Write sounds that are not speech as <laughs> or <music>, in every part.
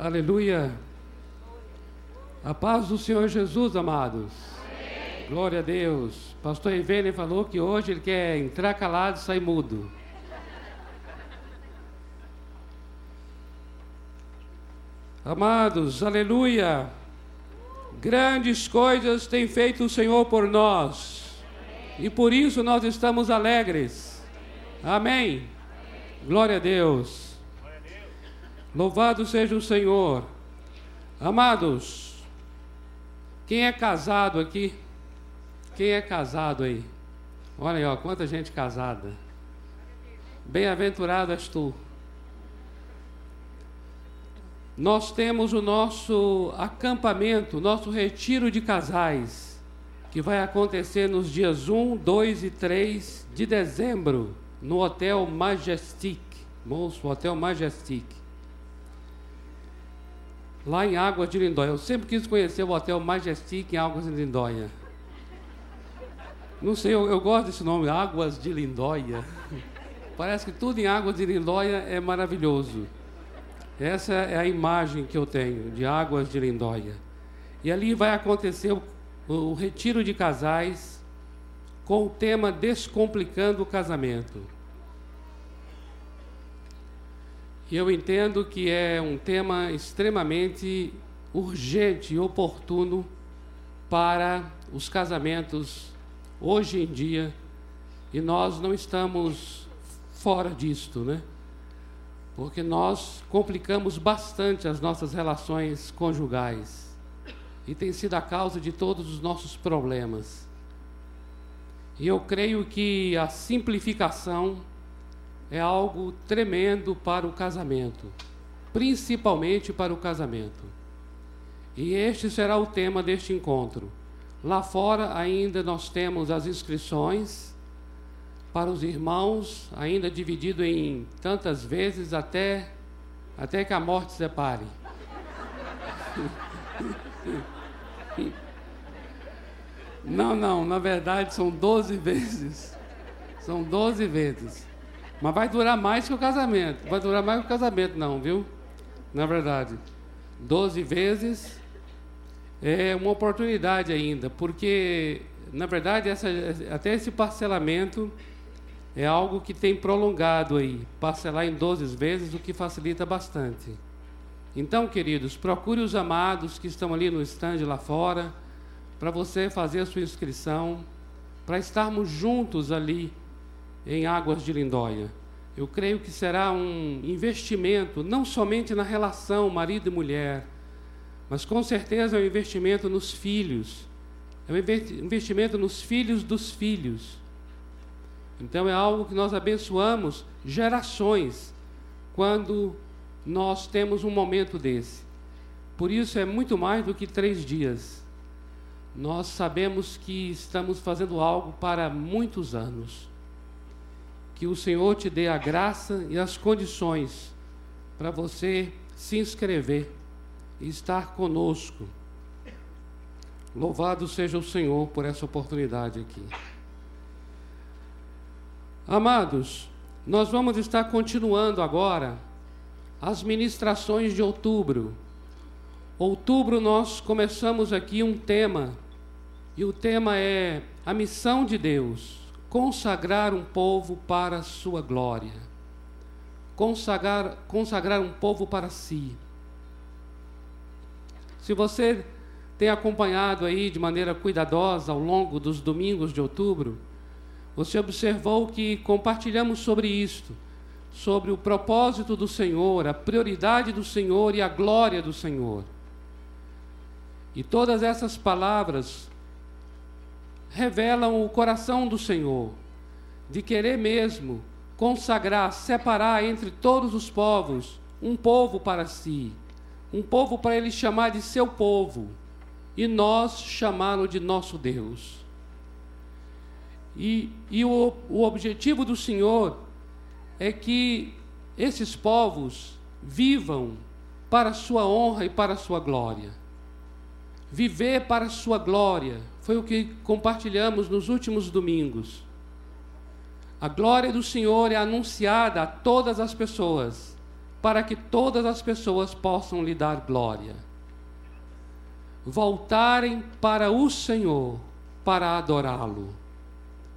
Aleluia. A paz do Senhor Jesus, amados. Amém. Glória a Deus. Pastor Ivene falou que hoje ele quer entrar calado e sair mudo. Amados, aleluia. Grandes coisas tem feito o Senhor por nós. E por isso nós estamos alegres. Amém. Glória a Deus. Louvado seja o Senhor. Amados, quem é casado aqui? Quem é casado aí? Olha aí, ó, quanta gente casada. Bem-aventurado és tu. Nós temos o nosso acampamento, nosso retiro de casais, que vai acontecer nos dias 1, 2 e 3 de dezembro, no Hotel Majestic. Moço, Hotel Majestic lá em Águas de Lindóia. Eu sempre quis conhecer o Hotel Majestic em Águas de Lindóia. Não sei, eu, eu gosto desse nome, Águas de Lindóia. Parece que tudo em Águas de Lindóia é maravilhoso. Essa é a imagem que eu tenho de Águas de Lindóia. E ali vai acontecer o, o retiro de casais com o tema Descomplicando o Casamento. E eu entendo que é um tema extremamente urgente e oportuno para os casamentos hoje em dia, e nós não estamos fora disto, né? Porque nós complicamos bastante as nossas relações conjugais e tem sido a causa de todos os nossos problemas. E eu creio que a simplificação é algo tremendo para o casamento, principalmente para o casamento. E este será o tema deste encontro. Lá fora ainda nós temos as inscrições para os irmãos, ainda dividido em tantas vezes até até que a morte separe. <laughs> Não, não, na verdade são 12 vezes. São 12 vezes. Mas vai durar mais que o casamento. Vai durar mais que o casamento, não, viu? Na verdade. Doze vezes é uma oportunidade ainda, porque, na verdade, essa, até esse parcelamento é algo que tem prolongado aí. Parcelar em 12 vezes, o que facilita bastante. Então, queridos, procure os amados que estão ali no estande lá fora, para você fazer a sua inscrição, para estarmos juntos ali em Águas de Lindóia. Eu creio que será um investimento não somente na relação marido e mulher, mas com certeza é um investimento nos filhos. É um investimento nos filhos dos filhos. Então é algo que nós abençoamos gerações quando nós temos um momento desse. Por isso é muito mais do que três dias. Nós sabemos que estamos fazendo algo para muitos anos que o Senhor te dê a graça e as condições para você se inscrever e estar conosco. Louvado seja o Senhor por essa oportunidade aqui. Amados, nós vamos estar continuando agora as ministrações de outubro. Outubro nós começamos aqui um tema, e o tema é a missão de Deus consagrar um povo para a sua glória, consagrar, consagrar um povo para si. Se você tem acompanhado aí de maneira cuidadosa ao longo dos domingos de outubro, você observou que compartilhamos sobre isto, sobre o propósito do Senhor, a prioridade do Senhor e a glória do Senhor. E todas essas palavras revelam o coração do Senhor, de querer mesmo consagrar, separar entre todos os povos um povo para si, um povo para ele chamar de seu povo, e nós chamá-lo de nosso Deus. E, e o, o objetivo do Senhor é que esses povos vivam para sua honra e para a sua glória. Viver para a sua glória, foi o que compartilhamos nos últimos domingos. A glória do Senhor é anunciada a todas as pessoas, para que todas as pessoas possam lhe dar glória. Voltarem para o Senhor para adorá-lo.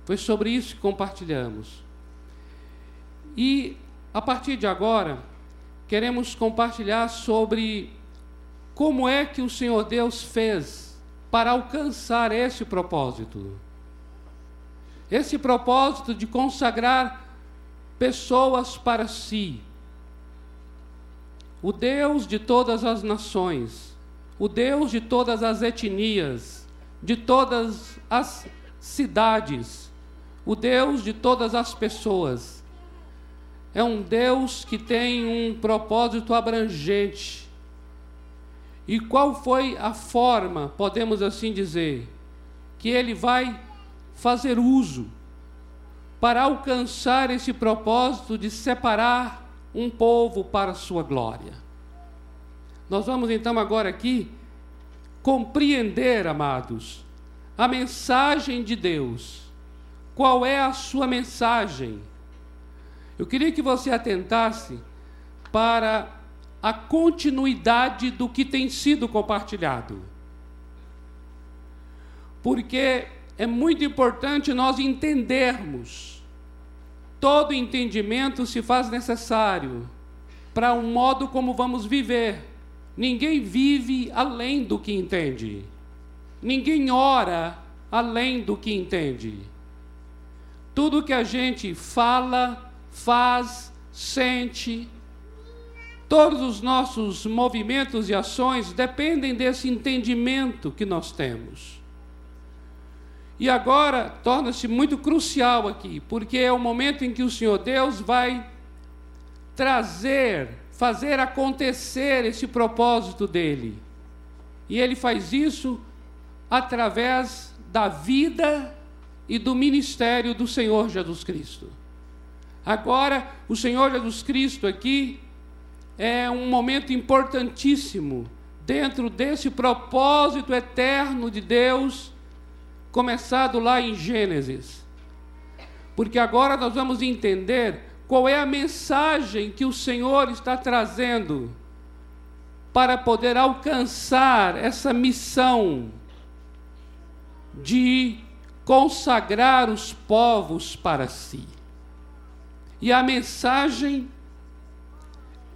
Foi sobre isso que compartilhamos. E a partir de agora, queremos compartilhar sobre como é que o Senhor Deus fez para alcançar esse propósito. Esse propósito de consagrar pessoas para si. O Deus de todas as nações, o Deus de todas as etnias, de todas as cidades, o Deus de todas as pessoas. É um Deus que tem um propósito abrangente. E qual foi a forma, podemos assim dizer, que ele vai fazer uso para alcançar esse propósito de separar um povo para a sua glória? Nós vamos então agora aqui compreender, amados, a mensagem de Deus. Qual é a sua mensagem? Eu queria que você atentasse para a continuidade do que tem sido compartilhado. Porque é muito importante nós entendermos. Todo entendimento se faz necessário para um modo como vamos viver. Ninguém vive além do que entende. Ninguém ora além do que entende. Tudo que a gente fala, faz, sente, todos os nossos movimentos e ações dependem desse entendimento que nós temos. E agora torna-se muito crucial aqui, porque é o momento em que o Senhor Deus vai trazer, fazer acontecer esse propósito dele. E ele faz isso através da vida e do ministério do Senhor Jesus Cristo. Agora, o Senhor Jesus Cristo aqui é um momento importantíssimo dentro desse propósito eterno de Deus, começado lá em Gênesis. Porque agora nós vamos entender qual é a mensagem que o Senhor está trazendo para poder alcançar essa missão de consagrar os povos para si. E a mensagem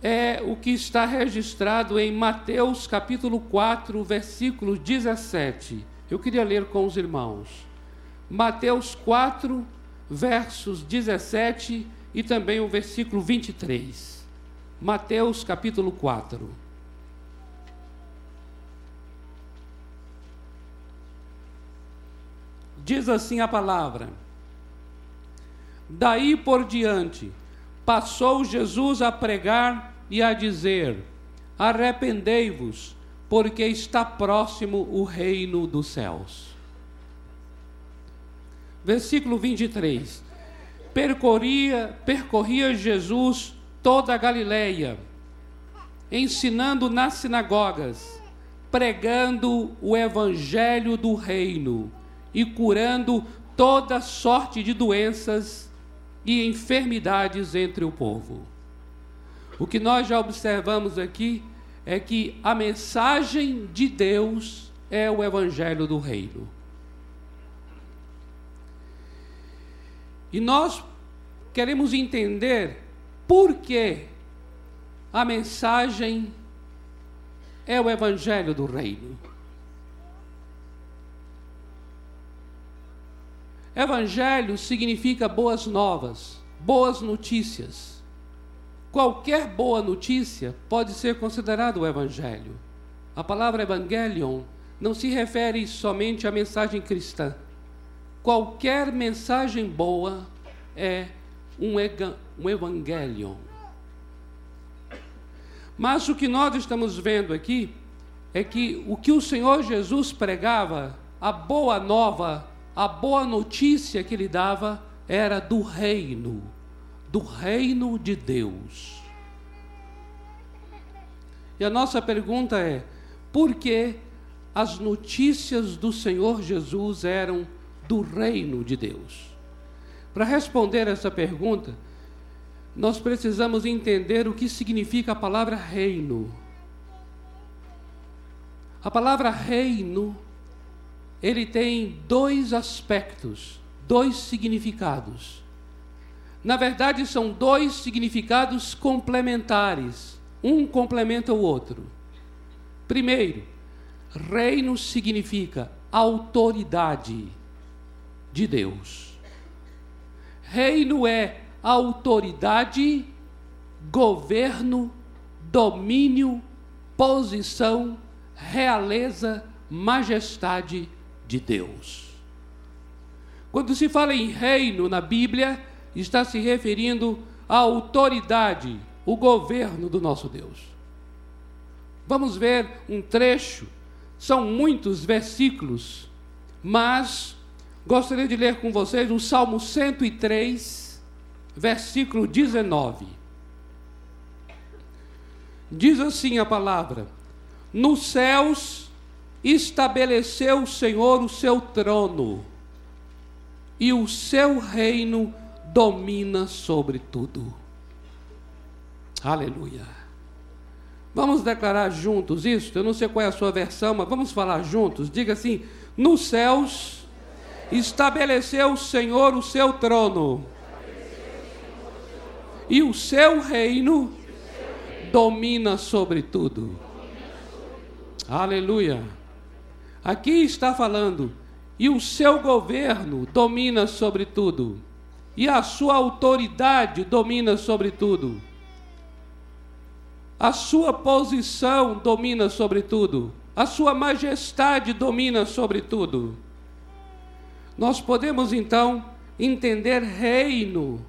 é o que está registrado em Mateus capítulo 4, versículo 17. Eu queria ler com os irmãos. Mateus 4, versos 17 e também o versículo 23. Mateus capítulo 4. Diz assim a palavra: Daí por diante, passou Jesus a pregar e a dizer: Arrependei-vos, porque está próximo o reino dos céus. Versículo 23. Percorria, percorria Jesus toda a Galileia, ensinando nas sinagogas, pregando o evangelho do reino e curando toda sorte de doenças e enfermidades entre o povo. O que nós já observamos aqui é que a mensagem de Deus é o evangelho do reino. E nós queremos entender por que a mensagem é o evangelho do reino. Evangelho significa boas novas, boas notícias. Qualquer boa notícia pode ser considerado o Evangelho. A palavra Evangelion não se refere somente à mensagem cristã. Qualquer mensagem boa é um, um Evangelion. Mas o que nós estamos vendo aqui é que o que o Senhor Jesus pregava, a boa nova a boa notícia que ele dava era do reino, do reino de Deus. E a nossa pergunta é: por que as notícias do Senhor Jesus eram do reino de Deus? Para responder essa pergunta, nós precisamos entender o que significa a palavra reino. A palavra reino, ele tem dois aspectos, dois significados. Na verdade, são dois significados complementares. Um complementa o outro. Primeiro, reino significa autoridade de Deus. Reino é autoridade, governo, domínio, posição, realeza, majestade de Deus. Quando se fala em reino na Bíblia, está se referindo à autoridade, o governo do nosso Deus. Vamos ver um trecho, são muitos versículos, mas gostaria de ler com vocês o Salmo 103, versículo 19. Diz assim a palavra: Nos céus estabeleceu o Senhor o seu trono, e o seu reino domina sobre tudo. Aleluia. Vamos declarar juntos isso? Eu não sei qual é a sua versão, mas vamos falar juntos. Diga assim: Nos céus estabeleceu o Senhor o seu trono, e o seu reino domina sobre tudo. Aleluia. Aqui está falando, e o seu governo domina sobre tudo e a sua autoridade domina sobre tudo. A sua posição domina sobre tudo. A sua majestade domina sobre tudo. Nós podemos então entender reino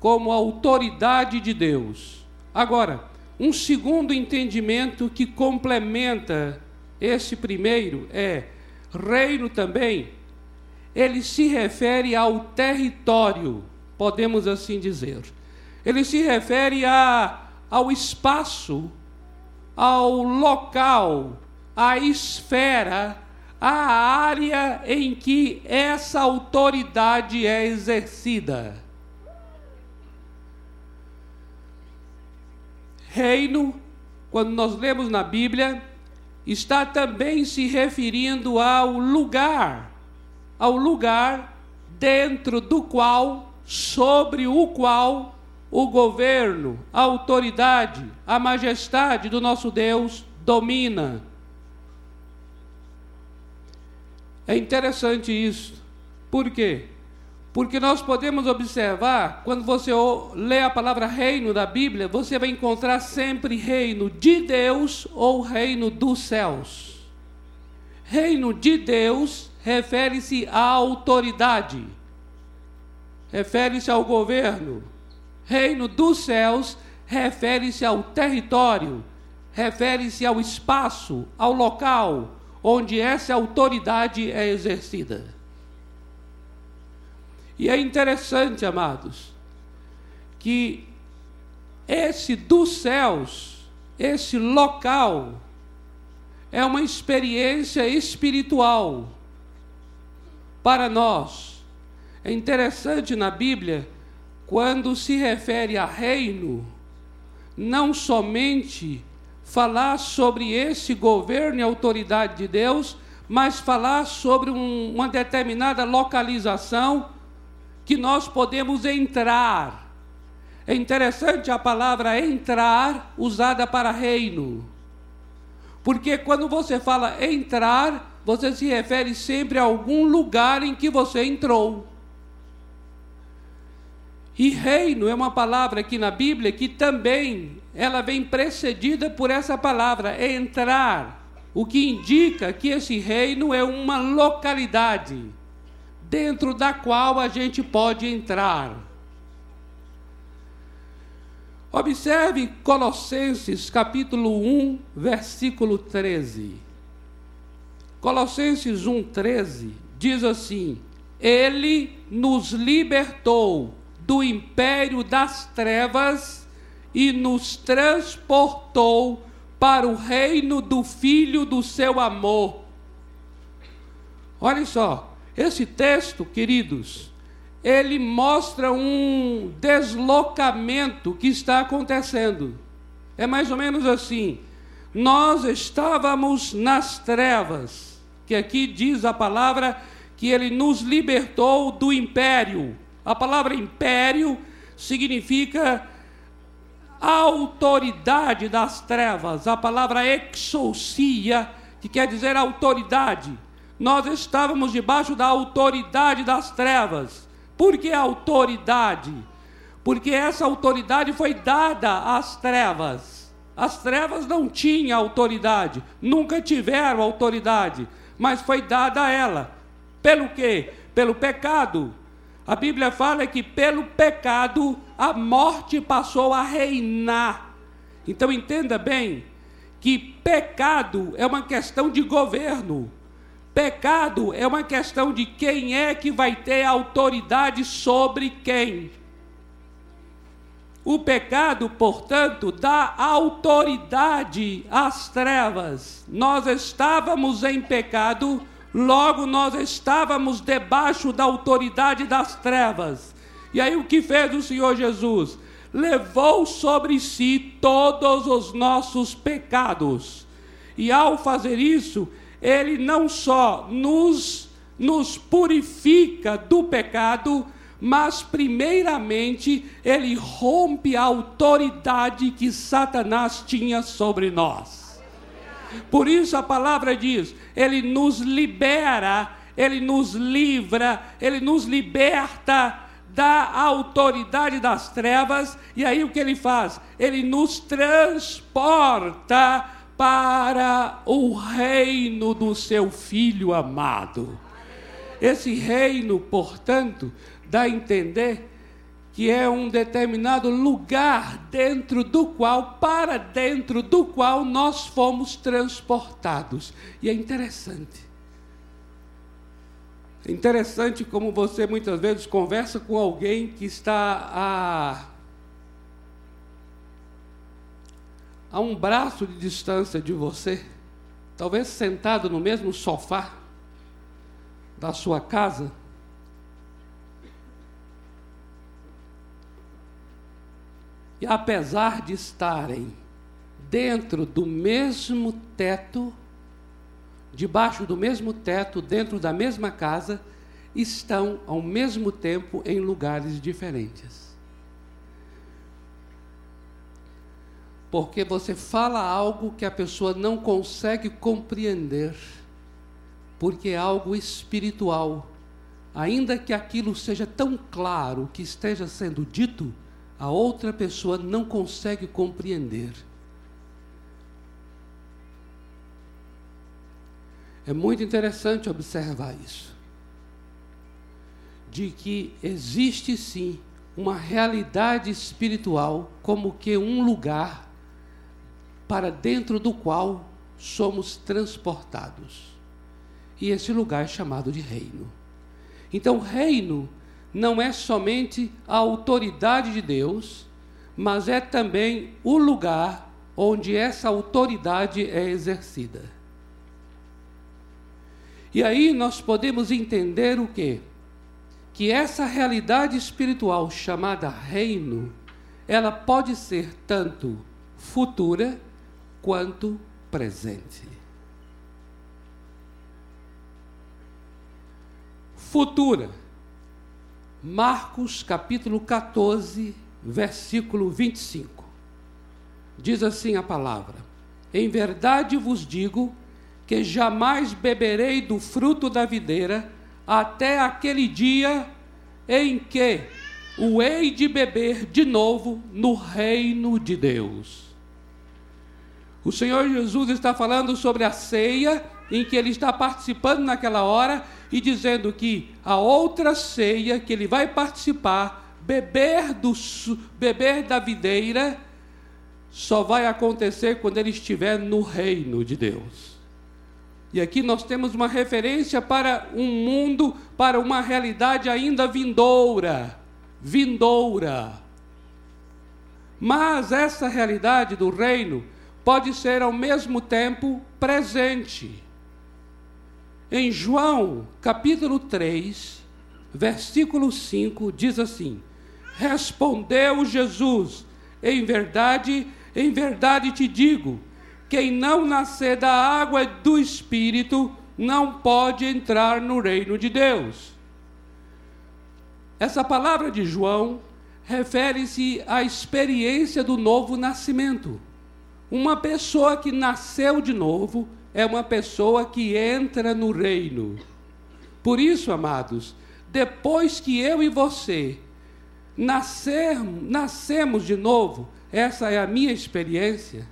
como autoridade de Deus. Agora, um segundo entendimento que complementa esse primeiro é reino também ele se refere ao território, podemos assim dizer. Ele se refere a, ao espaço, ao local, à esfera, à área em que essa autoridade é exercida. Reino, quando nós lemos na Bíblia, está também se referindo ao lugar ao lugar dentro do qual, sobre o qual, o governo, a autoridade, a majestade do nosso Deus domina. É interessante isso. Por quê? Porque nós podemos observar, quando você lê a palavra reino da Bíblia, você vai encontrar sempre reino de Deus ou reino dos céus. Reino de Deus refere-se à autoridade, refere-se ao governo. Reino dos céus refere-se ao território, refere-se ao espaço, ao local onde essa autoridade é exercida. E é interessante, amados, que esse dos céus, esse local, é uma experiência espiritual para nós. É interessante na Bíblia, quando se refere a reino, não somente falar sobre esse governo e autoridade de Deus, mas falar sobre um, uma determinada localização que nós podemos entrar. É interessante a palavra entrar usada para reino. Porque quando você fala entrar, você se refere sempre a algum lugar em que você entrou. E reino é uma palavra aqui na Bíblia que também ela vem precedida por essa palavra entrar, o que indica que esse reino é uma localidade dentro da qual a gente pode entrar. Observe Colossenses capítulo 1, versículo 13. Colossenses 1,13 diz assim: Ele nos libertou do império das trevas e nos transportou para o reino do Filho do seu amor. Olha só, esse texto, queridos, ele mostra um deslocamento que está acontecendo. É mais ou menos assim: nós estávamos nas trevas, que aqui diz a palavra que ele nos libertou do império. A palavra império significa autoridade das trevas. A palavra exousia, que quer dizer autoridade. Nós estávamos debaixo da autoridade das trevas. Por que autoridade? Porque essa autoridade foi dada às trevas. As trevas não tinham autoridade, nunca tiveram autoridade, mas foi dada a ela. Pelo quê? Pelo pecado. A Bíblia fala que pelo pecado a morte passou a reinar. Então entenda bem que pecado é uma questão de governo. Pecado é uma questão de quem é que vai ter autoridade sobre quem. O pecado, portanto, dá autoridade às trevas. Nós estávamos em pecado, logo nós estávamos debaixo da autoridade das trevas. E aí o que fez o Senhor Jesus? Levou sobre si todos os nossos pecados. E ao fazer isso, ele não só nos, nos purifica do pecado, mas primeiramente ele rompe a autoridade que Satanás tinha sobre nós. Por isso a palavra diz: ele nos libera, ele nos livra, ele nos liberta da autoridade das trevas, e aí o que ele faz? Ele nos transporta para o reino do seu filho amado. Esse reino, portanto, dá a entender que é um determinado lugar dentro do qual, para dentro do qual nós fomos transportados. E é interessante. É interessante como você muitas vezes conversa com alguém que está a a um braço de distância de você, talvez sentado no mesmo sofá da sua casa, e apesar de estarem dentro do mesmo teto, debaixo do mesmo teto, dentro da mesma casa, estão ao mesmo tempo em lugares diferentes. porque você fala algo que a pessoa não consegue compreender, porque é algo espiritual. Ainda que aquilo seja tão claro que esteja sendo dito, a outra pessoa não consegue compreender. É muito interessante observar isso. De que existe sim uma realidade espiritual como que um lugar para dentro do qual somos transportados. E esse lugar é chamado de reino. Então, reino não é somente a autoridade de Deus, mas é também o lugar onde essa autoridade é exercida. E aí nós podemos entender o quê? Que essa realidade espiritual chamada reino, ela pode ser tanto futura quanto presente. Futura. Marcos capítulo 14, versículo 25. Diz assim a palavra: Em verdade vos digo que jamais beberei do fruto da videira até aquele dia em que o hei de beber de novo no reino de Deus. O Senhor Jesus está falando sobre a ceia em que ele está participando naquela hora e dizendo que a outra ceia que ele vai participar, beber do beber da videira, só vai acontecer quando ele estiver no reino de Deus. E aqui nós temos uma referência para um mundo, para uma realidade ainda vindoura, vindoura. Mas essa realidade do reino pode ser ao mesmo tempo presente. Em João, capítulo 3, versículo 5 diz assim: Respondeu Jesus: Em verdade, em verdade te digo, quem não nascer da água e do espírito não pode entrar no reino de Deus. Essa palavra de João refere-se à experiência do novo nascimento. Uma pessoa que nasceu de novo é uma pessoa que entra no reino. Por isso, amados, depois que eu e você nascer, nascemos de novo, essa é a minha experiência,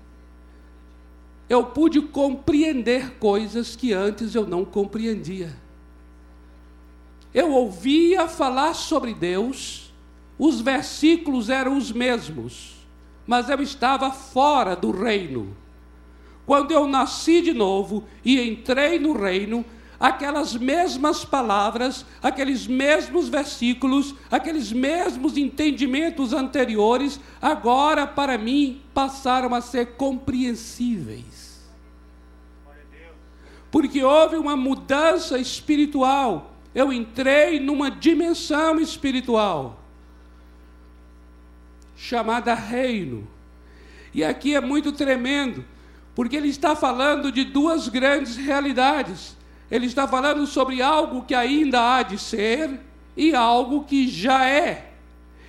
eu pude compreender coisas que antes eu não compreendia. Eu ouvia falar sobre Deus, os versículos eram os mesmos, mas eu estava fora do reino. Quando eu nasci de novo e entrei no reino, aquelas mesmas palavras, aqueles mesmos versículos, aqueles mesmos entendimentos anteriores, agora para mim passaram a ser compreensíveis. Porque houve uma mudança espiritual. Eu entrei numa dimensão espiritual chamada reino. E aqui é muito tremendo, porque ele está falando de duas grandes realidades ele está falando sobre algo que ainda há de ser e algo que já é.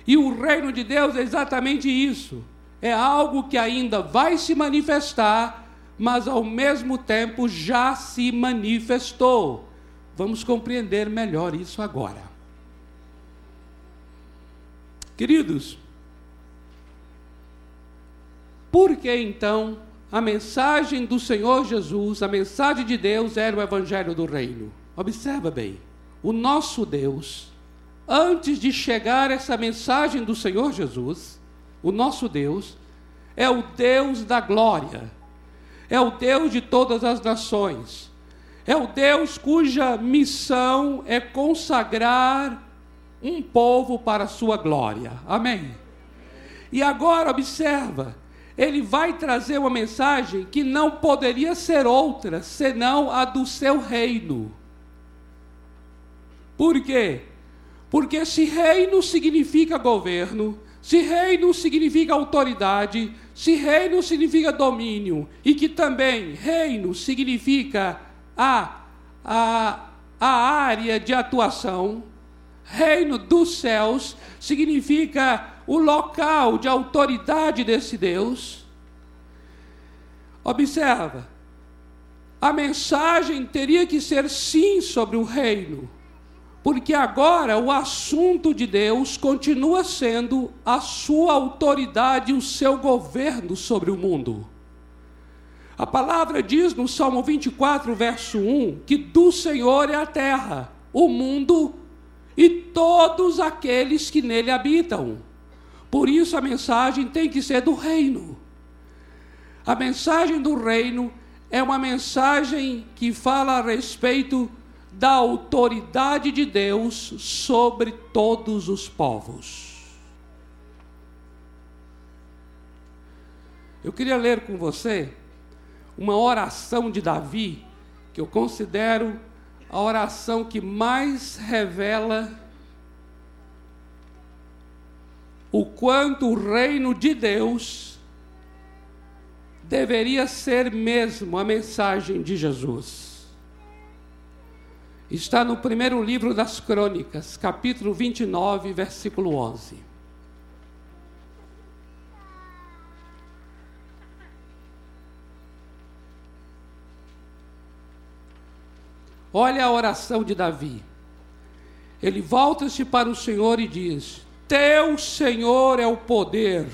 E o reino de Deus é exatamente isso. É algo que ainda vai se manifestar, mas ao mesmo tempo já se manifestou. Vamos compreender melhor isso agora. Queridos, por que então a mensagem do Senhor Jesus, a mensagem de Deus era o Evangelho do Reino. Observa bem, o nosso Deus, antes de chegar essa mensagem do Senhor Jesus, o nosso Deus é o Deus da glória, é o Deus de todas as nações, é o Deus cuja missão é consagrar um povo para a sua glória. Amém? E agora observa, ele vai trazer uma mensagem que não poderia ser outra senão a do seu reino. Por quê? Porque se reino significa governo, se reino significa autoridade, se reino significa domínio, e que também reino significa a, a, a área de atuação, reino dos céus significa o local de autoridade desse Deus. Observa, a mensagem teria que ser sim sobre o reino, porque agora o assunto de Deus continua sendo a sua autoridade o seu governo sobre o mundo. A palavra diz no Salmo 24, verso 1, que do Senhor é a terra, o mundo e todos aqueles que nele habitam. Por isso a mensagem tem que ser do reino. A mensagem do reino é uma mensagem que fala a respeito da autoridade de Deus sobre todos os povos. Eu queria ler com você uma oração de Davi, que eu considero a oração que mais revela o quanto o reino de Deus deveria ser mesmo a mensagem de Jesus. Está no primeiro livro das Crônicas, capítulo 29, versículo 11. Olha a oração de Davi. Ele volta-se para o Senhor e diz: teu Senhor é o poder,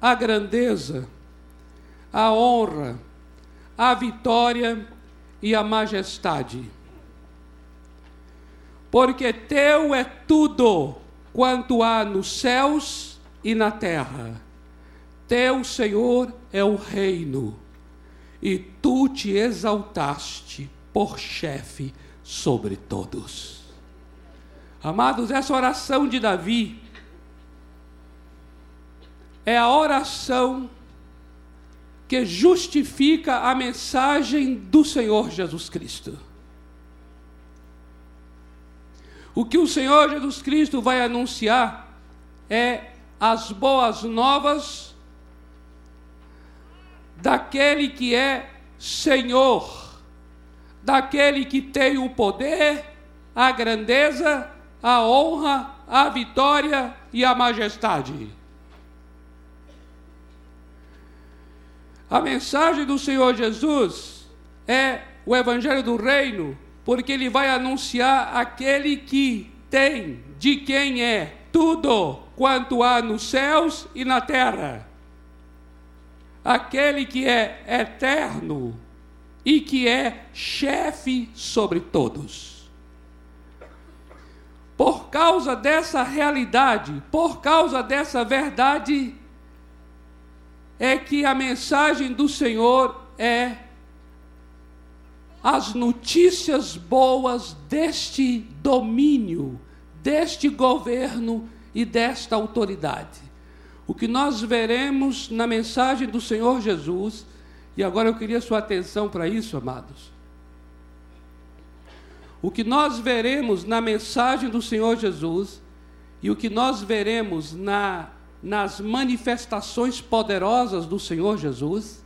a grandeza, a honra, a vitória e a majestade. Porque teu é tudo quanto há nos céus e na terra. Teu Senhor é o reino, e tu te exaltaste por chefe sobre todos. Amados, essa oração de Davi é a oração que justifica a mensagem do Senhor Jesus Cristo. O que o Senhor Jesus Cristo vai anunciar é as boas novas daquele que é Senhor, daquele que tem o poder, a grandeza, a honra, a vitória e a majestade. A mensagem do Senhor Jesus é o Evangelho do Reino, porque ele vai anunciar aquele que tem de quem é tudo quanto há nos céus e na terra. Aquele que é eterno e que é chefe sobre todos. Por causa dessa realidade, por causa dessa verdade, é que a mensagem do Senhor é as notícias boas deste domínio, deste governo e desta autoridade. O que nós veremos na mensagem do Senhor Jesus, e agora eu queria sua atenção para isso, amados. O que nós veremos na mensagem do Senhor Jesus e o que nós veremos na nas manifestações poderosas do Senhor Jesus,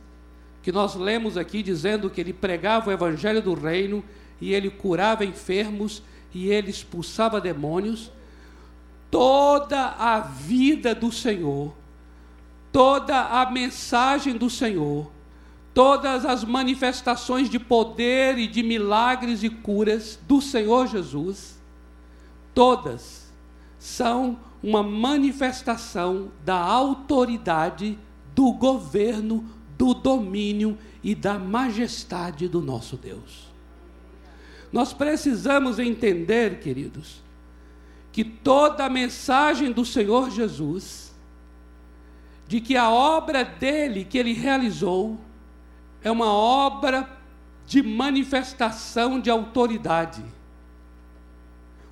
que nós lemos aqui dizendo que ele pregava o evangelho do reino e ele curava enfermos e ele expulsava demônios, toda a vida do Senhor, toda a mensagem do Senhor, todas as manifestações de poder e de milagres e curas do Senhor Jesus, todas são uma manifestação da autoridade, do governo, do domínio e da majestade do nosso Deus. Nós precisamos entender, queridos, que toda a mensagem do Senhor Jesus, de que a obra dele que ele realizou, é uma obra de manifestação de autoridade.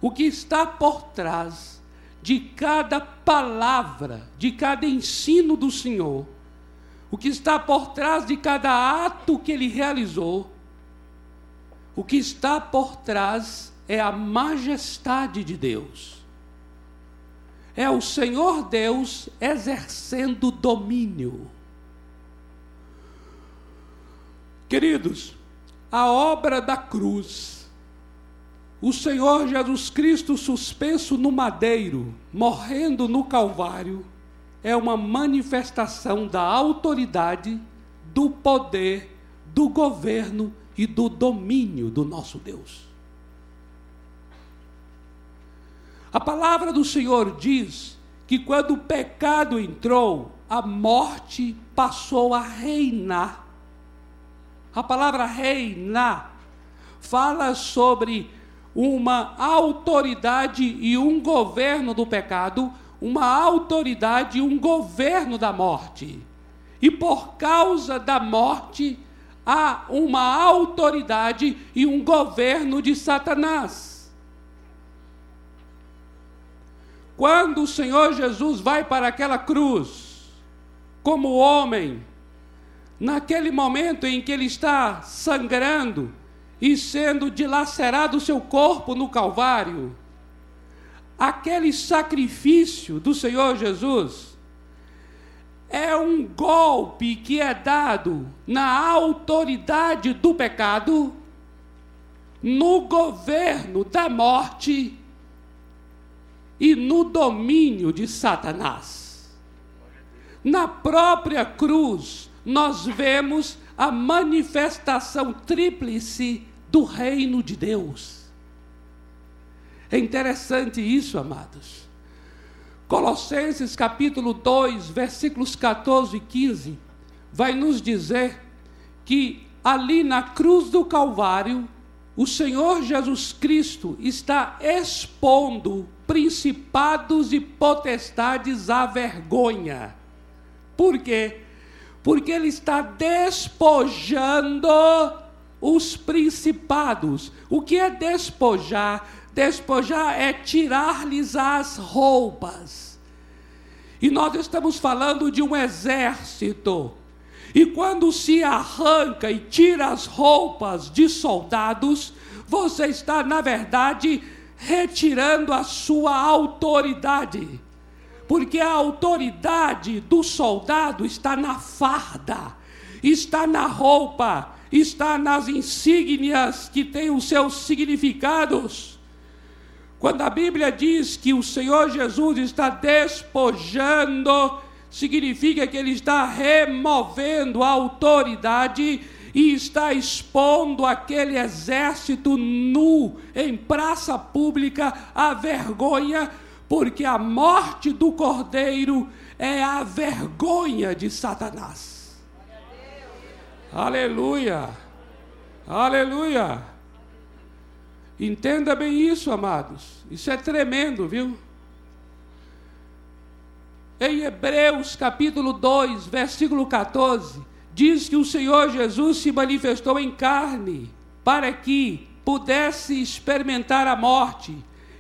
O que está por trás de cada palavra, de cada ensino do Senhor, o que está por trás de cada ato que ele realizou, o que está por trás é a majestade de Deus. É o Senhor Deus exercendo domínio. Queridos, a obra da cruz o Senhor Jesus Cristo suspenso no madeiro, morrendo no Calvário, é uma manifestação da autoridade, do poder, do governo e do domínio do nosso Deus. A palavra do Senhor diz que quando o pecado entrou, a morte passou a reinar. A palavra reinar fala sobre uma autoridade e um governo do pecado, uma autoridade e um governo da morte. E por causa da morte, há uma autoridade e um governo de Satanás. Quando o Senhor Jesus vai para aquela cruz, como homem, naquele momento em que ele está sangrando, e sendo dilacerado o seu corpo no Calvário, aquele sacrifício do Senhor Jesus é um golpe que é dado na autoridade do pecado, no governo da morte e no domínio de Satanás. Na própria cruz, nós vemos a manifestação tríplice do reino de Deus. É interessante isso, amados. Colossenses capítulo 2, versículos 14 e 15, vai nos dizer que ali na cruz do Calvário, o Senhor Jesus Cristo está expondo principados e potestades à vergonha. Por quê? Porque ele está despojando os principados. O que é despojar? Despojar é tirar-lhes as roupas. E nós estamos falando de um exército. E quando se arranca e tira as roupas de soldados, você está, na verdade, retirando a sua autoridade. Porque a autoridade do soldado está na farda, está na roupa, está nas insígnias que têm os seus significados. Quando a Bíblia diz que o Senhor Jesus está despojando, significa que ele está removendo a autoridade e está expondo aquele exército nu em praça pública à vergonha, porque a morte do cordeiro é a vergonha de Satanás. Aleluia! Aleluia! Entenda bem isso, amados. Isso é tremendo, viu? Em Hebreus capítulo 2, versículo 14, diz que o Senhor Jesus se manifestou em carne para que pudesse experimentar a morte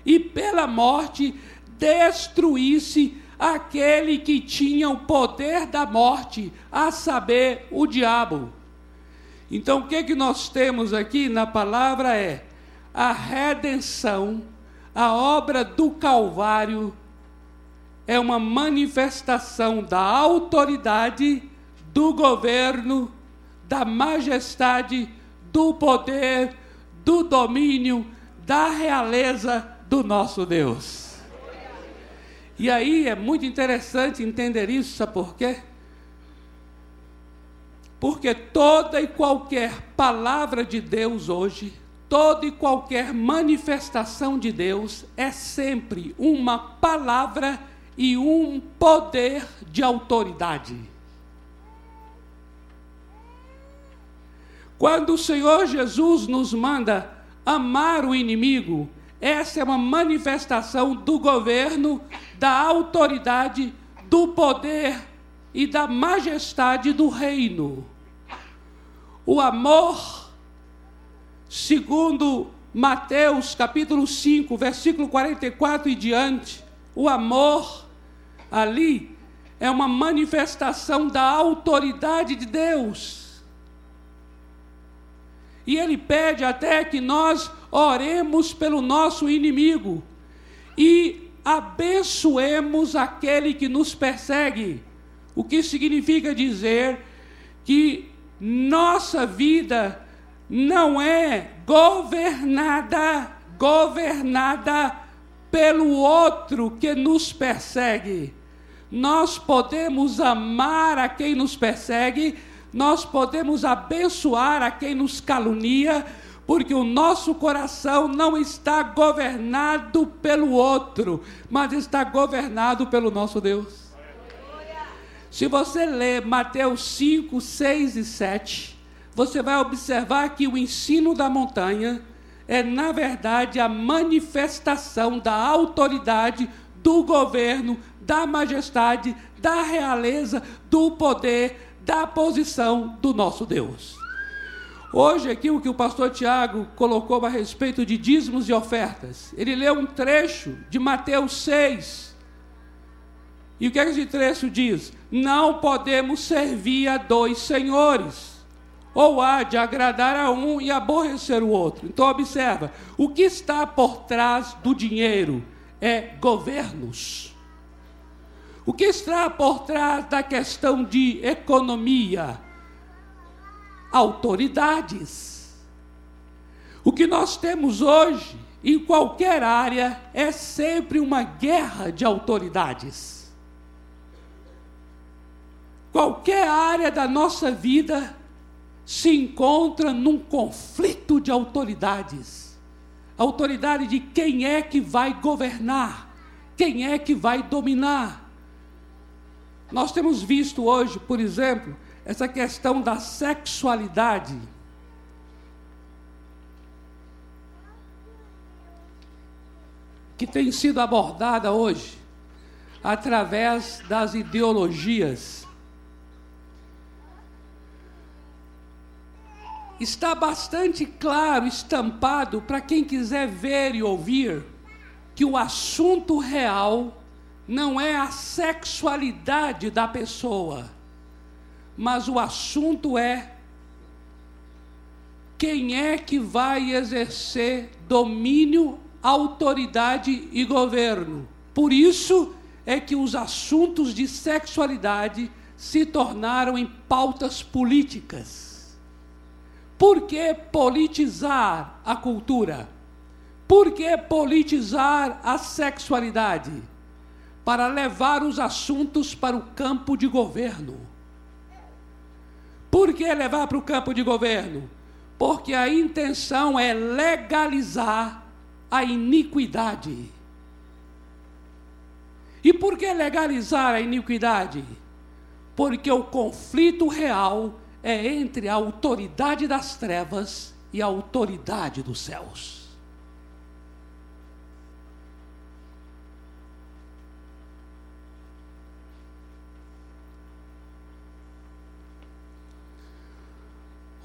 e pela morte destruísse aquele que tinha o poder da morte, a saber, o diabo. Então, o que, que nós temos aqui na palavra é a redenção, a obra do Calvário, é uma manifestação da autoridade do governo, da majestade, do poder, do domínio, da realeza do nosso Deus. E aí é muito interessante entender isso, sabe por quê? Porque toda e qualquer palavra de Deus hoje, toda e qualquer manifestação de Deus é sempre uma palavra e um poder de autoridade. Quando o Senhor Jesus nos manda amar o inimigo, essa é uma manifestação do governo, da autoridade, do poder e da majestade do reino. O amor, segundo Mateus capítulo 5, versículo 44 e diante, o amor ali é uma manifestação da autoridade de Deus. E ele pede até que nós oremos pelo nosso inimigo e abençoemos aquele que nos persegue. O que significa dizer que nossa vida não é governada, governada pelo outro que nos persegue. Nós podemos amar a quem nos persegue, nós podemos abençoar a quem nos calunia, porque o nosso coração não está governado pelo outro, mas está governado pelo nosso Deus. Se você ler Mateus 5, 6 e 7, você vai observar que o ensino da montanha é, na verdade, a manifestação da autoridade do governo, da majestade, da realeza, do poder, da posição do nosso Deus. Hoje, aqui, o que o pastor Tiago colocou a respeito de dízimos e ofertas, ele leu um trecho de Mateus 6. E o que, é que esse trecho diz? Não podemos servir a dois senhores. Ou há de agradar a um e aborrecer o outro. Então, observa: o que está por trás do dinheiro é governos o que está por trás da questão de economia? Autoridades. O que nós temos hoje, em qualquer área, é sempre uma guerra de autoridades. Qualquer área da nossa vida se encontra num conflito de autoridades. Autoridade de quem é que vai governar, quem é que vai dominar. Nós temos visto hoje, por exemplo, essa questão da sexualidade. Que tem sido abordada hoje através das ideologias. Está bastante claro, estampado, para quem quiser ver e ouvir, que o assunto real não é a sexualidade da pessoa, mas o assunto é quem é que vai exercer domínio autoridade e governo. Por isso é que os assuntos de sexualidade se tornaram em pautas políticas. Por que politizar a cultura? Por que politizar a sexualidade? Para levar os assuntos para o campo de governo. Por que levar para o campo de governo? Porque a intenção é legalizar a iniquidade. E por que legalizar a iniquidade? Porque o conflito real é entre a autoridade das trevas e a autoridade dos céus.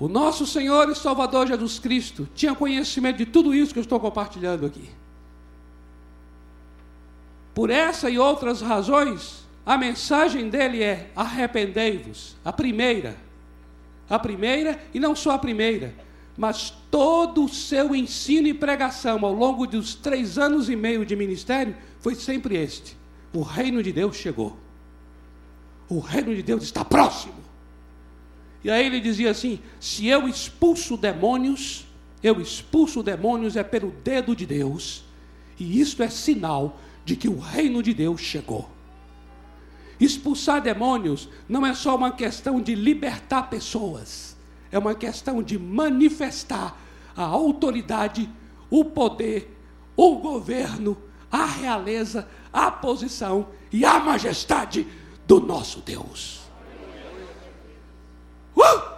O nosso Senhor e Salvador Jesus Cristo tinha conhecimento de tudo isso que eu estou compartilhando aqui. Por essa e outras razões, a mensagem dele é: arrependei-vos. A primeira. A primeira, e não só a primeira, mas todo o seu ensino e pregação ao longo dos três anos e meio de ministério foi sempre este: o reino de Deus chegou. O reino de Deus está próximo. E aí ele dizia assim: se eu expulso demônios, eu expulso demônios é pelo dedo de Deus, e isto é sinal de que o reino de Deus chegou. Expulsar demônios não é só uma questão de libertar pessoas, é uma questão de manifestar a autoridade, o poder, o governo, a realeza, a posição e a majestade do nosso Deus. Uh!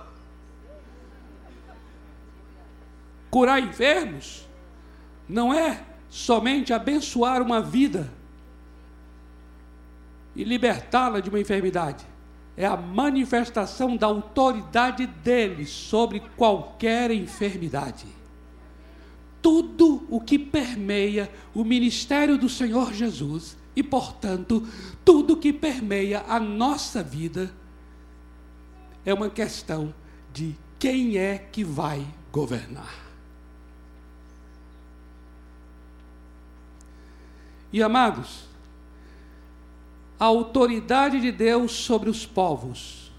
Curar enfermos não é somente abençoar uma vida e libertá-la de uma enfermidade. É a manifestação da autoridade dele sobre qualquer enfermidade. Tudo o que permeia o ministério do Senhor Jesus e, portanto, tudo que permeia a nossa vida é uma questão de quem é que vai governar. E amados, a autoridade de Deus sobre os povos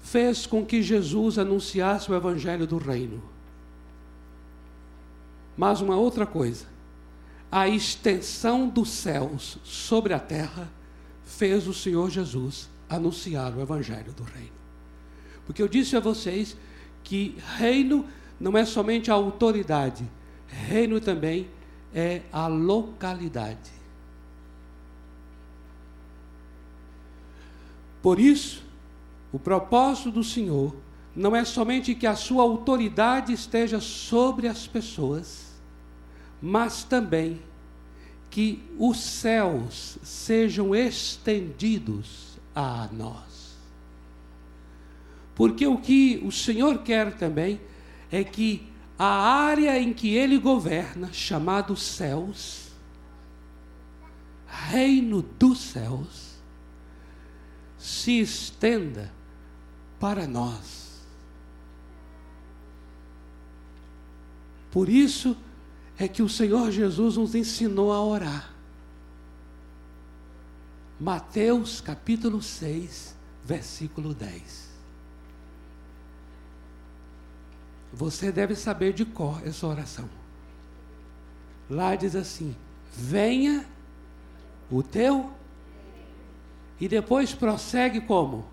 fez com que Jesus anunciasse o evangelho do reino. Mas uma outra coisa, a extensão dos céus sobre a terra fez o Senhor Jesus anunciar o evangelho do reino. Porque eu disse a vocês que reino não é somente a autoridade, reino também é a localidade. Por isso, o propósito do Senhor não é somente que a sua autoridade esteja sobre as pessoas, mas também que os céus sejam estendidos a nós. Porque o que o Senhor quer também é que a área em que ele governa, chamado céus, reino dos céus, se estenda para nós. Por isso é que o Senhor Jesus nos ensinou a orar. Mateus capítulo 6, versículo 10. Você deve saber de cor essa oração. Lá diz assim: Venha o teu e depois prossegue como?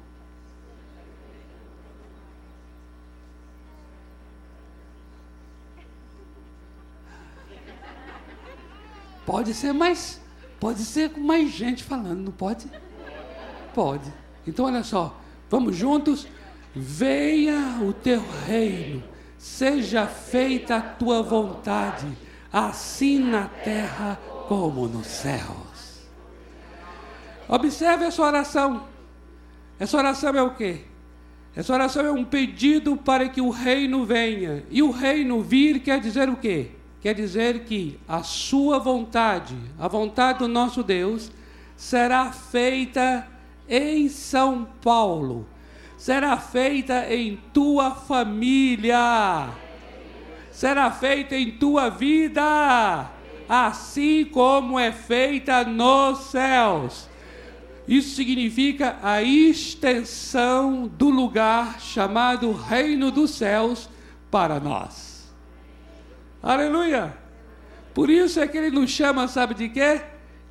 Pode ser mais, pode ser com mais gente falando, não pode? Pode. Então olha só, vamos juntos. Venha o teu reino, seja feita a tua vontade, assim na terra como no céu. Observe essa oração. Essa oração é o quê? Essa oração é um pedido para que o reino venha. E o reino vir quer dizer o quê? Quer dizer que a sua vontade, a vontade do nosso Deus, será feita em São Paulo, será feita em tua família, será feita em tua vida assim como é feita nos céus. Isso significa a extensão do lugar chamado Reino dos Céus para nós. Aleluia! Por isso é que ele nos chama, sabe de quê?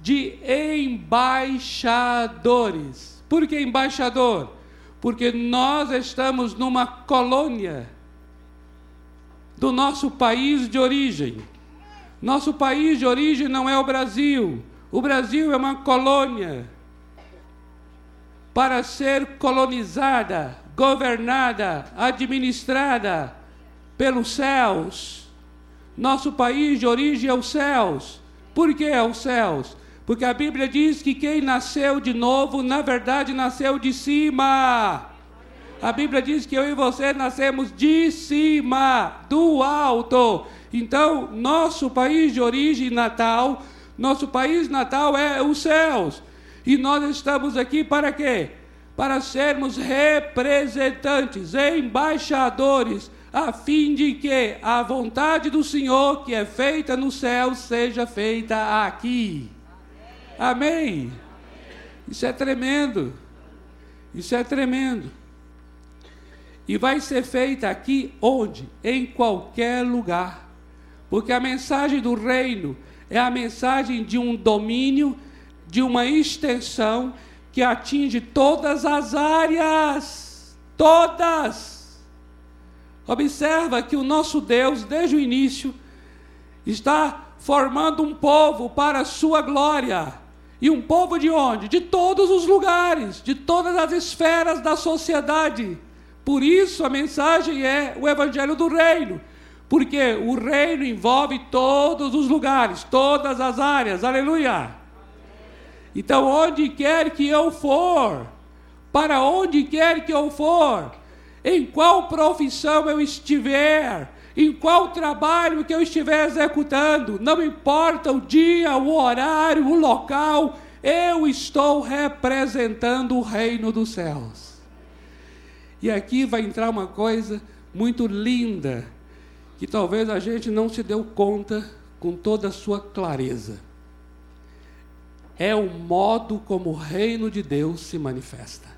De embaixadores. Por que embaixador? Porque nós estamos numa colônia do nosso país de origem. Nosso país de origem não é o Brasil. O Brasil é uma colônia para ser colonizada, governada, administrada pelos céus. Nosso país de origem é os céus. Por que é os céus? Porque a Bíblia diz que quem nasceu de novo, na verdade, nasceu de cima. A Bíblia diz que eu e você nascemos de cima, do alto. Então, nosso país de origem natal, nosso país natal é os céus. E nós estamos aqui para quê? Para sermos representantes, embaixadores, a fim de que a vontade do Senhor, que é feita no céu, seja feita aqui. Amém? Isso é tremendo. Isso é tremendo. E vai ser feita aqui onde? Em qualquer lugar. Porque a mensagem do reino é a mensagem de um domínio, de uma extensão que atinge todas as áreas. Todas. Observa que o nosso Deus, desde o início, está formando um povo para a sua glória. E um povo de onde? De todos os lugares, de todas as esferas da sociedade. Por isso a mensagem é o evangelho do reino, porque o reino envolve todos os lugares, todas as áreas. Aleluia. Então, onde quer que eu for, para onde quer que eu for, em qual profissão eu estiver, em qual trabalho que eu estiver executando, não importa o dia, o horário, o local, eu estou representando o reino dos céus. E aqui vai entrar uma coisa muito linda, que talvez a gente não se deu conta com toda a sua clareza. É o modo como o reino de Deus se manifesta.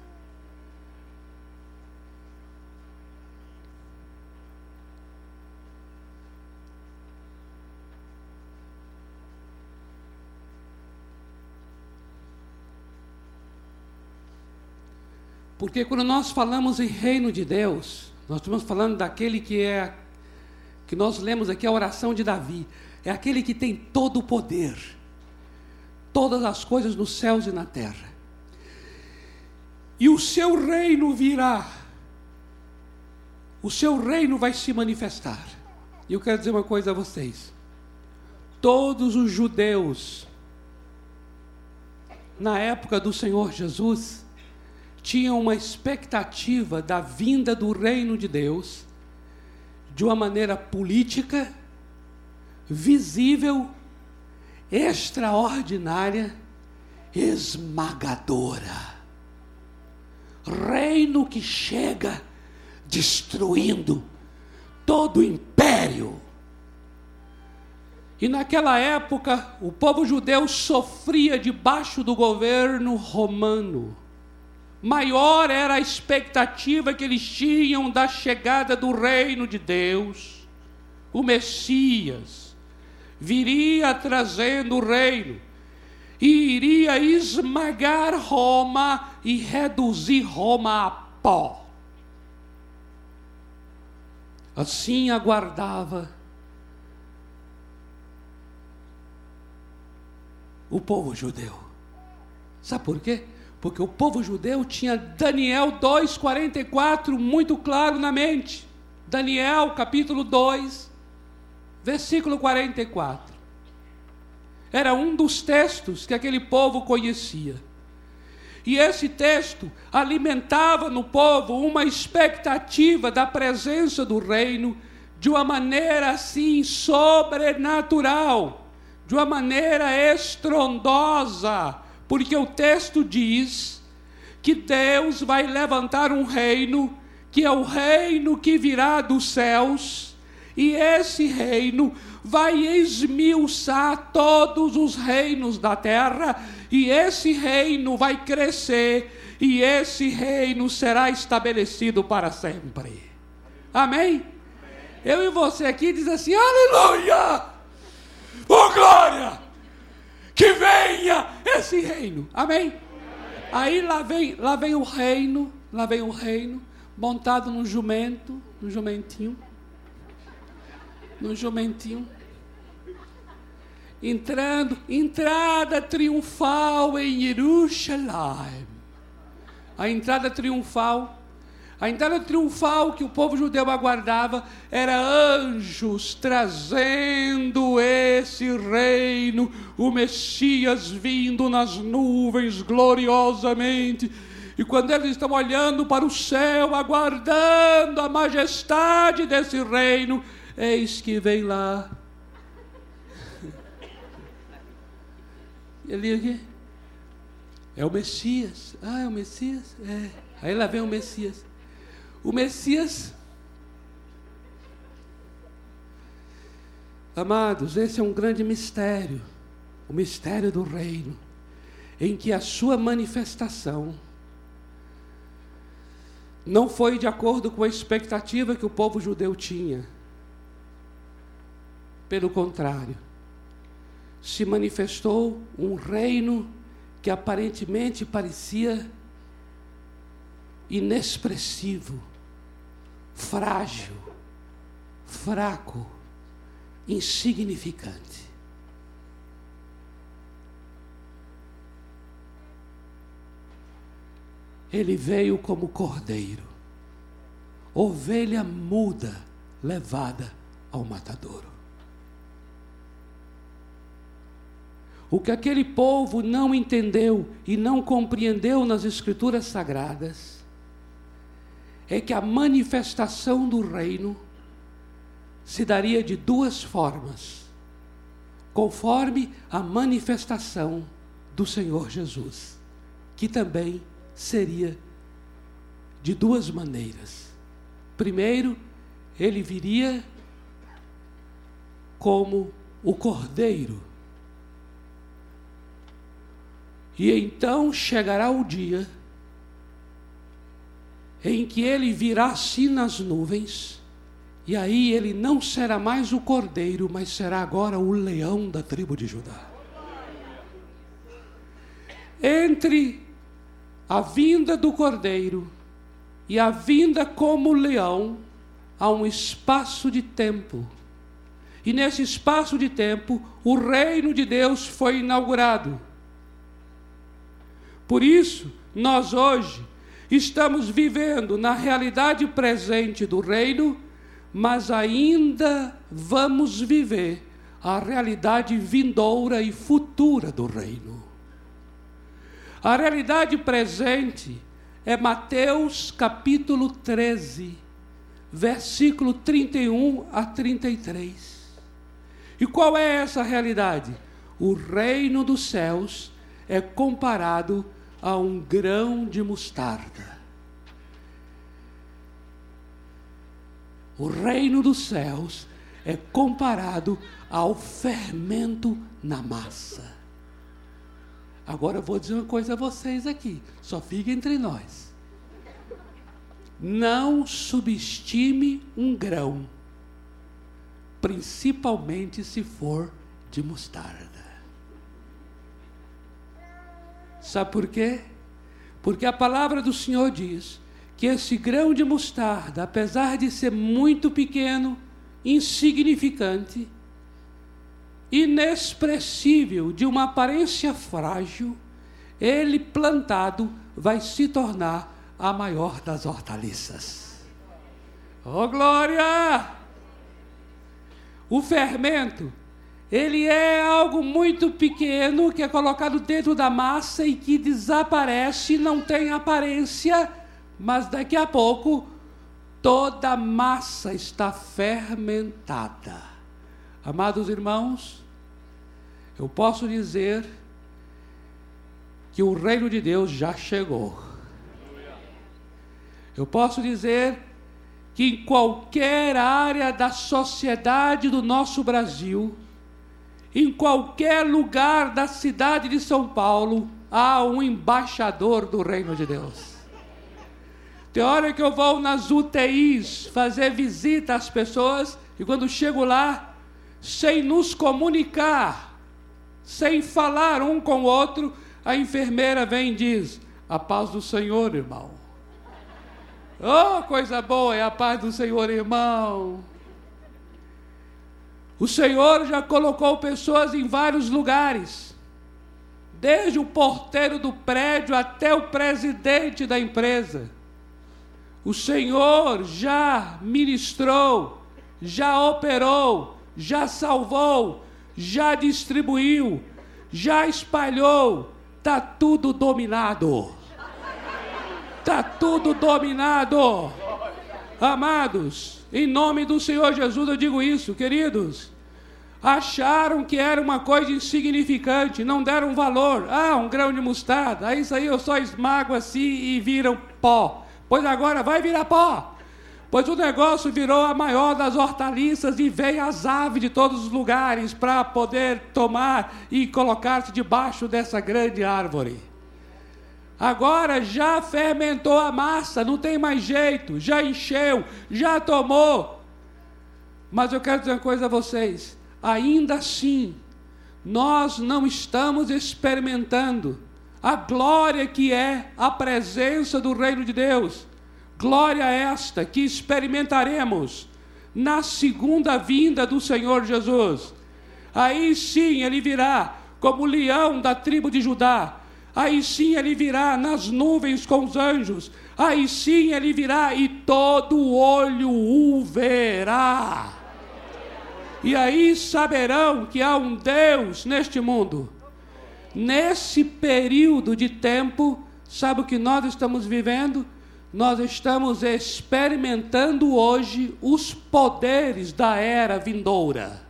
Porque quando nós falamos em reino de Deus, nós estamos falando daquele que é, que nós lemos aqui a oração de Davi, é aquele que tem todo o poder, todas as coisas nos céus e na terra. E o seu reino virá, o seu reino vai se manifestar. E eu quero dizer uma coisa a vocês: todos os judeus, na época do Senhor Jesus, tinham uma expectativa da vinda do reino de Deus de uma maneira política, visível, extraordinária, esmagadora. Reino que chega destruindo todo o império. E naquela época, o povo judeu sofria debaixo do governo romano maior era a expectativa que eles tinham da chegada do reino de Deus. O Messias viria trazendo o reino e iria esmagar Roma e reduzir Roma a pó. Assim aguardava o povo judeu. Sabe por quê? Porque o povo judeu tinha Daniel 2,44 muito claro na mente. Daniel capítulo 2, versículo 44. Era um dos textos que aquele povo conhecia. E esse texto alimentava no povo uma expectativa da presença do reino de uma maneira assim sobrenatural, de uma maneira estrondosa, porque o texto diz que Deus vai levantar um reino, que é o reino que virá dos céus, E esse reino vai esmiuçar todos os reinos da terra, e esse reino vai crescer, e esse reino será estabelecido para sempre. Amém? Eu e você aqui diz assim: Aleluia! Oh glória! Que venha esse reino. Amém? Aí lá vem, lá vem o reino, lá vem o reino, montado num jumento, num jumentinho no jumentinho. Entrando, entrada triunfal em Jerusalém. A entrada triunfal, a entrada triunfal que o povo judeu aguardava era anjos trazendo esse reino, o Messias vindo nas nuvens gloriosamente. E quando eles estão olhando para o céu, aguardando a majestade desse reino, Eis que vem lá. <laughs> Ele. É o Messias. Ah, é o Messias? É. Aí lá vem o Messias. O Messias. Amados, esse é um grande mistério. O mistério do reino. Em que a sua manifestação não foi de acordo com a expectativa que o povo judeu tinha pelo contrário, se manifestou um reino que aparentemente parecia inexpressivo, frágil, fraco, insignificante. Ele veio como cordeiro, ovelha muda levada ao matadouro. O que aquele povo não entendeu e não compreendeu nas Escrituras Sagradas é que a manifestação do reino se daria de duas formas, conforme a manifestação do Senhor Jesus, que também seria de duas maneiras. Primeiro, ele viria como o cordeiro E então chegará o dia em que ele virá assim nas nuvens, e aí ele não será mais o cordeiro, mas será agora o leão da tribo de Judá. Entre a vinda do cordeiro e a vinda como leão, há um espaço de tempo. E nesse espaço de tempo, o reino de Deus foi inaugurado. Por isso, nós hoje estamos vivendo na realidade presente do reino, mas ainda vamos viver a realidade vindoura e futura do reino. A realidade presente é Mateus capítulo 13, versículo 31 a 33. E qual é essa realidade? O reino dos céus é comparado a um grão de mostarda. O reino dos céus é comparado ao fermento na massa. Agora eu vou dizer uma coisa a vocês aqui, só fica entre nós. Não subestime um grão, principalmente se for de mostarda. Sabe por quê? Porque a palavra do Senhor diz que esse grão de mostarda, apesar de ser muito pequeno, insignificante, inexpressível, de uma aparência frágil, ele plantado vai se tornar a maior das hortaliças. Oh glória! O fermento ele é algo muito pequeno que é colocado dentro da massa e que desaparece, não tem aparência, mas daqui a pouco toda a massa está fermentada. Amados irmãos, eu posso dizer que o reino de Deus já chegou. Eu posso dizer que em qualquer área da sociedade do nosso Brasil, em qualquer lugar da cidade de São Paulo, há um embaixador do reino de Deus. Tem hora que eu vou nas UTIs fazer visita às pessoas e quando chego lá, sem nos comunicar, sem falar um com o outro, a enfermeira vem e diz: A paz do Senhor, irmão. Oh, coisa boa é a paz do Senhor, irmão. O Senhor já colocou pessoas em vários lugares, desde o porteiro do prédio até o presidente da empresa. O Senhor já ministrou, já operou, já salvou, já distribuiu, já espalhou, está tudo dominado. Está tudo dominado. Amados, em nome do Senhor Jesus eu digo isso, queridos. Acharam que era uma coisa insignificante, não deram valor. Ah, um grão de mostarda, aí isso aí eu só esmago assim e viram pó. Pois agora vai virar pó. Pois o negócio virou a maior das hortaliças e veio as aves de todos os lugares para poder tomar e colocar-se debaixo dessa grande árvore. Agora já fermentou a massa, não tem mais jeito, já encheu, já tomou. Mas eu quero dizer uma coisa a vocês: ainda assim, nós não estamos experimentando a glória que é a presença do Reino de Deus. Glória esta que experimentaremos na segunda vinda do Senhor Jesus. Aí sim ele virá como leão da tribo de Judá Aí sim ele virá nas nuvens com os anjos. Aí sim ele virá e todo olho o verá. E aí saberão que há um Deus neste mundo. Nesse período de tempo, sabe o que nós estamos vivendo? Nós estamos experimentando hoje os poderes da era vindoura.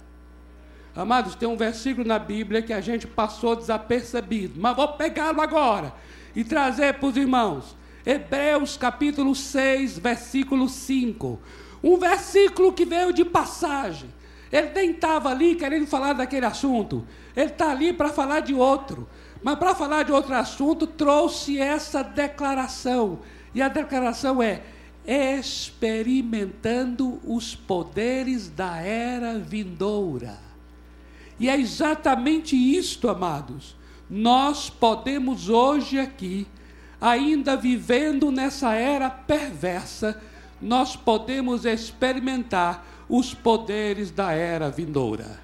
Amados, tem um versículo na Bíblia que a gente passou desapercebido, mas vou pegá-lo agora e trazer para os irmãos. Hebreus capítulo 6, versículo 5. Um versículo que veio de passagem. Ele nem estava ali querendo falar daquele assunto. Ele está ali para falar de outro. Mas para falar de outro assunto, trouxe essa declaração. E a declaração é: experimentando os poderes da era vindoura. E é exatamente isto, amados. Nós podemos hoje aqui, ainda vivendo nessa era perversa, nós podemos experimentar os poderes da era vindoura.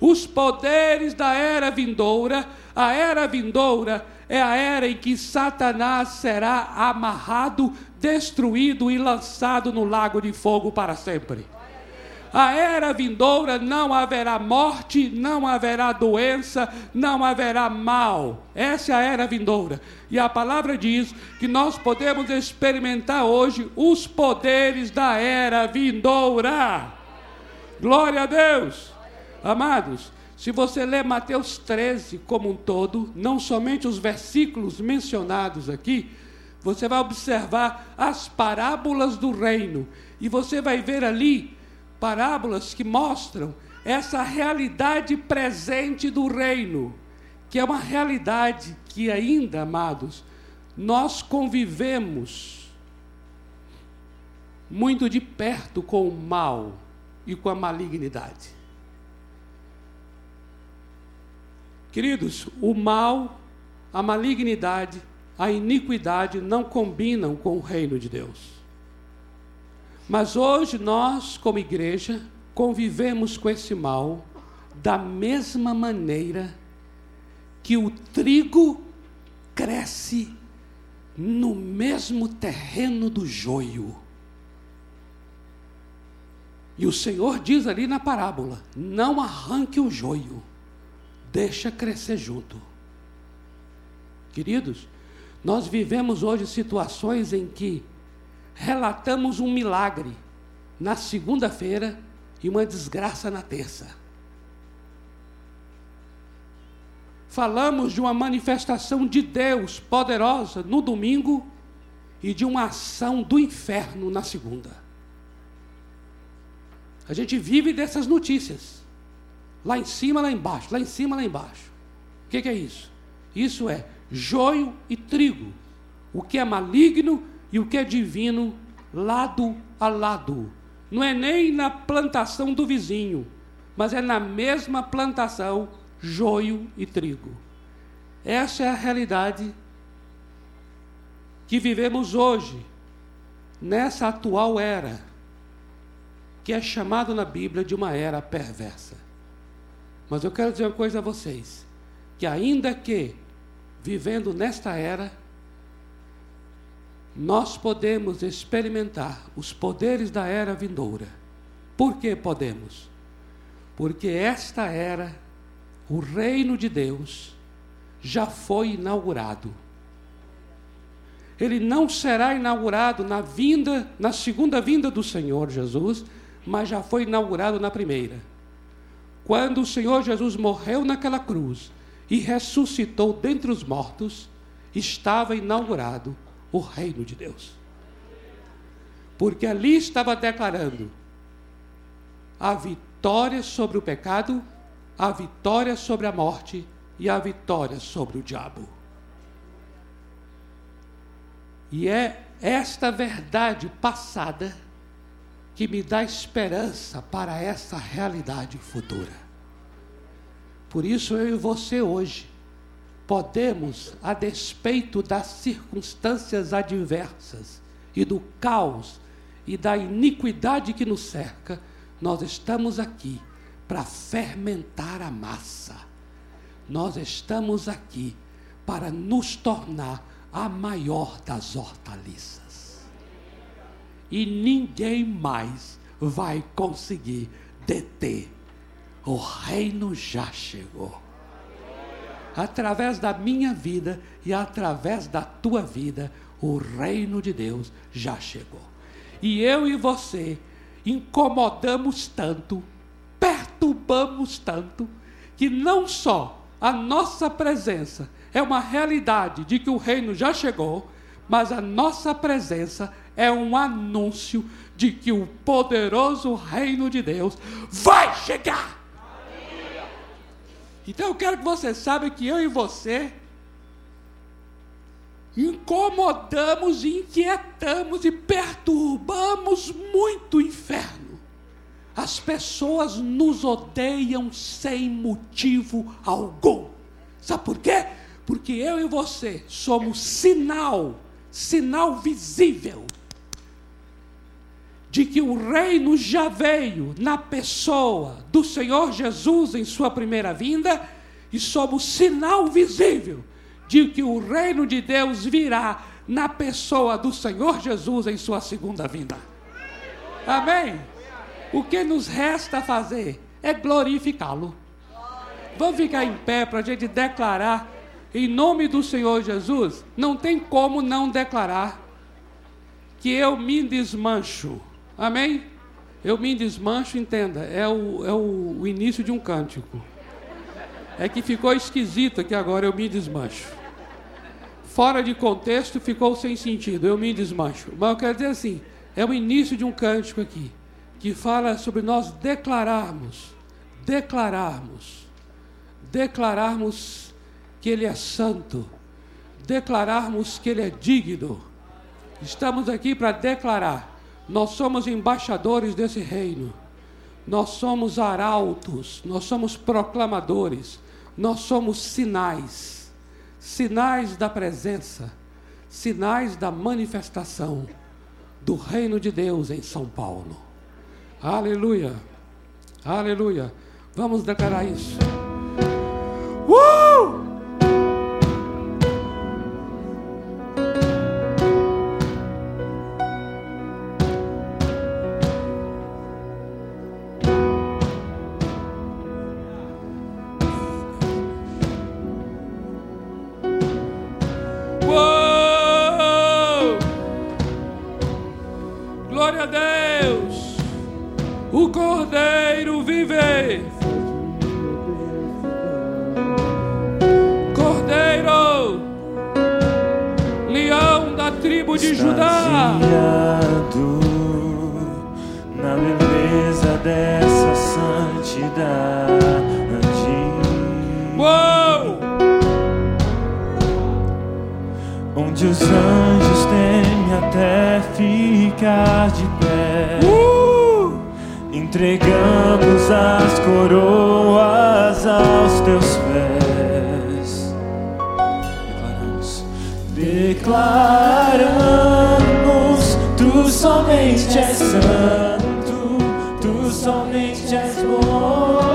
Os poderes da era vindoura, a era vindoura é a era em que Satanás será amarrado, destruído e lançado no lago de fogo para sempre a era vindoura não haverá morte, não haverá doença, não haverá mal. Essa é a era vindoura. E a palavra diz que nós podemos experimentar hoje os poderes da era vindoura. Glória a Deus. Amados, se você ler Mateus 13 como um todo, não somente os versículos mencionados aqui, você vai observar as parábolas do reino e você vai ver ali parábolas que mostram essa realidade presente do reino, que é uma realidade que ainda, amados, nós convivemos muito de perto com o mal e com a malignidade. Queridos, o mal, a malignidade, a iniquidade não combinam com o reino de Deus. Mas hoje nós, como igreja, convivemos com esse mal da mesma maneira que o trigo cresce no mesmo terreno do joio. E o Senhor diz ali na parábola: não arranque o joio, deixa crescer junto. Queridos, nós vivemos hoje situações em que relatamos um milagre na segunda-feira e uma desgraça na terça. Falamos de uma manifestação de Deus poderosa no domingo e de uma ação do inferno na segunda. A gente vive dessas notícias. Lá em cima, lá embaixo, lá em cima, lá embaixo. O que, que é isso? Isso é joio e trigo. O que é maligno e o que é divino, lado a lado. Não é nem na plantação do vizinho, mas é na mesma plantação, joio e trigo. Essa é a realidade que vivemos hoje, nessa atual era, que é chamado na Bíblia de uma era perversa. Mas eu quero dizer uma coisa a vocês: que ainda que vivendo nesta era, nós podemos experimentar os poderes da era vindoura. Por que podemos? Porque esta era, o reino de Deus, já foi inaugurado. Ele não será inaugurado na vinda, na segunda vinda do Senhor Jesus, mas já foi inaugurado na primeira. Quando o Senhor Jesus morreu naquela cruz e ressuscitou dentre os mortos, estava inaugurado o reino de Deus. Porque ali estava declarando a vitória sobre o pecado, a vitória sobre a morte e a vitória sobre o diabo. E é esta verdade passada que me dá esperança para essa realidade futura. Por isso eu e você hoje podemos, a despeito das circunstâncias adversas e do caos e da iniquidade que nos cerca, nós estamos aqui para fermentar a massa. Nós estamos aqui para nos tornar a maior das hortaliças e ninguém mais vai conseguir deter. O reino já chegou. Através da minha vida e através da tua vida, o reino de Deus já chegou. E eu e você incomodamos tanto, perturbamos tanto, que não só a nossa presença é uma realidade de que o reino já chegou, mas a nossa presença é um anúncio de que o poderoso reino de Deus vai chegar. Então eu quero que você saiba que eu e você incomodamos, inquietamos e perturbamos muito o inferno. As pessoas nos odeiam sem motivo algum. Sabe por quê? Porque eu e você somos sinal, sinal visível de que o reino já veio na pessoa do Senhor Jesus em sua primeira vinda, e somos sinal visível de que o reino de Deus virá na pessoa do Senhor Jesus em sua segunda vinda. Amém? O que nos resta fazer é glorificá-lo. Vamos ficar em pé para a gente declarar em nome do Senhor Jesus. Não tem como não declarar que eu me desmancho Amém? Eu me desmancho, entenda, é o, é o, início de um cântico. É que ficou esquisito que agora eu me desmancho. Fora de contexto ficou sem sentido, eu me desmancho. Mas eu quero dizer assim, é o início de um cântico aqui, que fala sobre nós declararmos, declararmos, declararmos que Ele é santo, declararmos que Ele é digno. Estamos aqui para declarar nós somos embaixadores desse reino. Nós somos arautos, nós somos proclamadores, nós somos sinais, sinais da presença, sinais da manifestação do reino de Deus em São Paulo. Aleluia, aleluia. Vamos declarar isso. Uh! te dar Uou! onde os anjos temem até ficar de pé. Uh! Entregamos as coroas aos teus pés. Declaramos, declaramos, tu somente és santo. all nations more.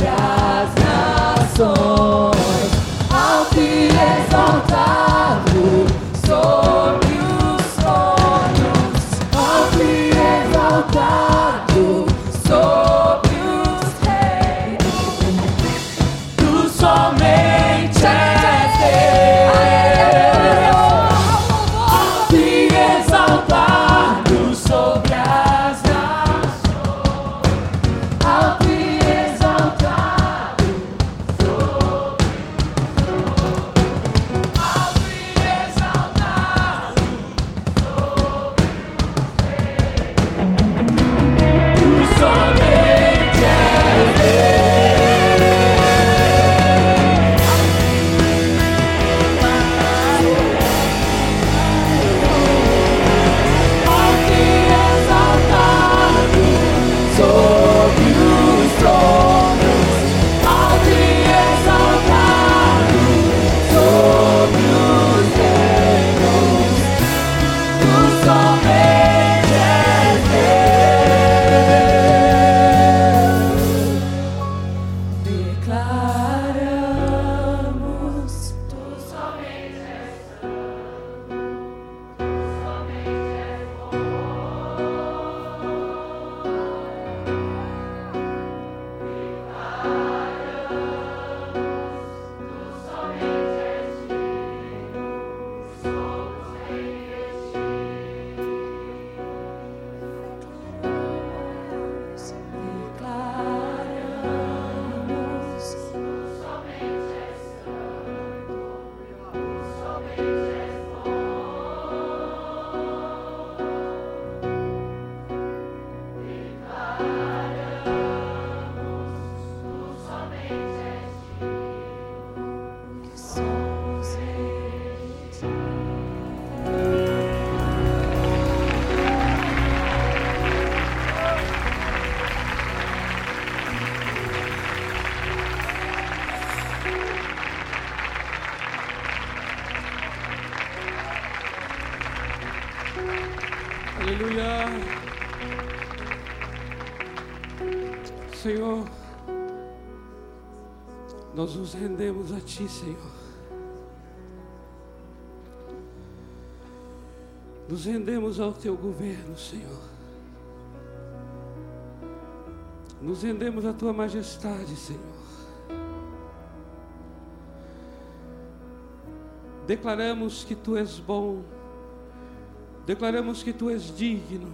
Yeah. Aleluia. Senhor, nós nos rendemos a Ti, Senhor. Nos rendemos ao Teu governo, Senhor. Nos rendemos à Tua majestade, Senhor. Declaramos que Tu és bom Declaramos que Tu és digno.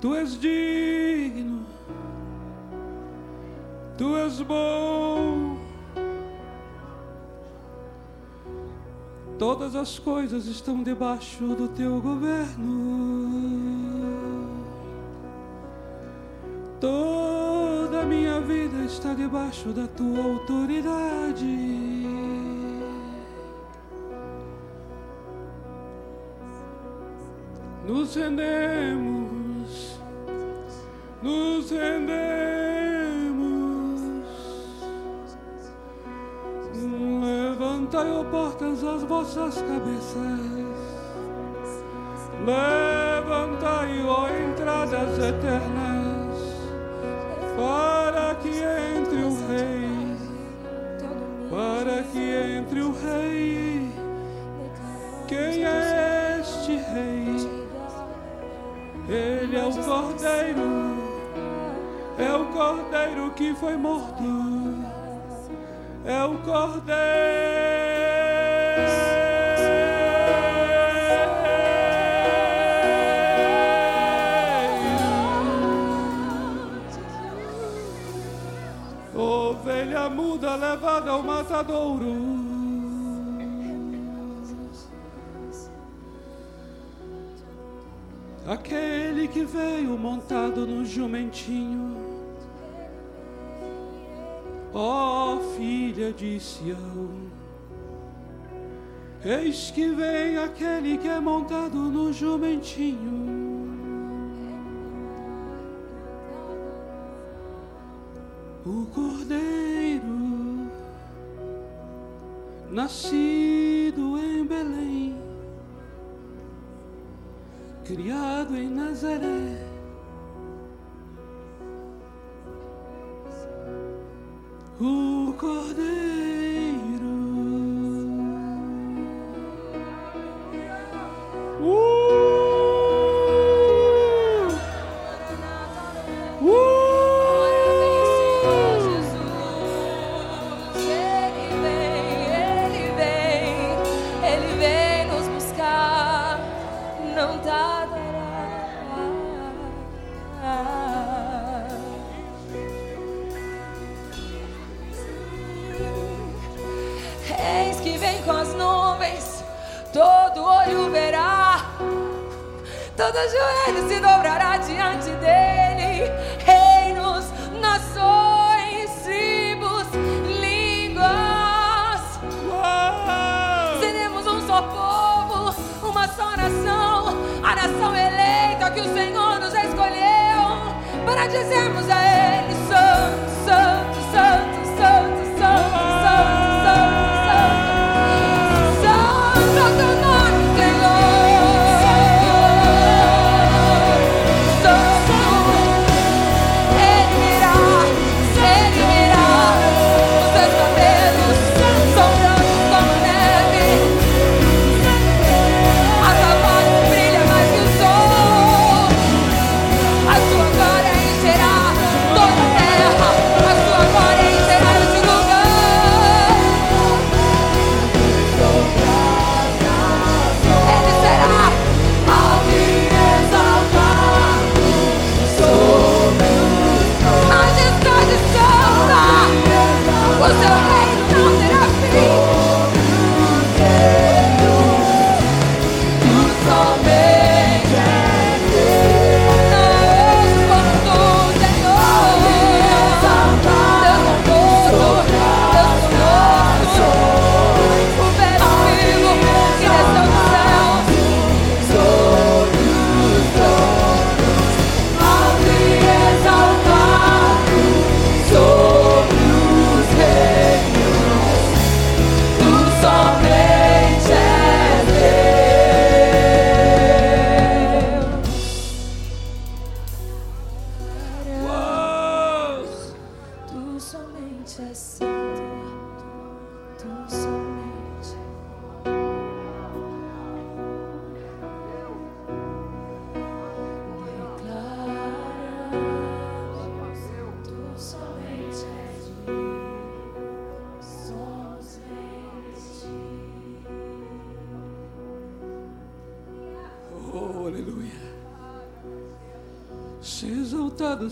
Tu és digno. Tu és bom. Todas as coisas estão debaixo do teu governo. Toda a minha vida está debaixo da tua autoridade. Nos rendemos, nos rendemos. Levantai, ó portas, as vossas cabeças. Levantai, ó entradas eternas, para que entre o Rei, para que entre o Rei. Quem é Ele é o Cordeiro, é o Cordeiro que foi morto, é o Cordeiro. Ovelha muda levada ao matadouro. Aquele que veio montado no jumentinho. Ó filha de Sião, eis que vem aquele que é montado no jumentinho. O cordeiro, nascido em Belém criado em Nazaré. O uh,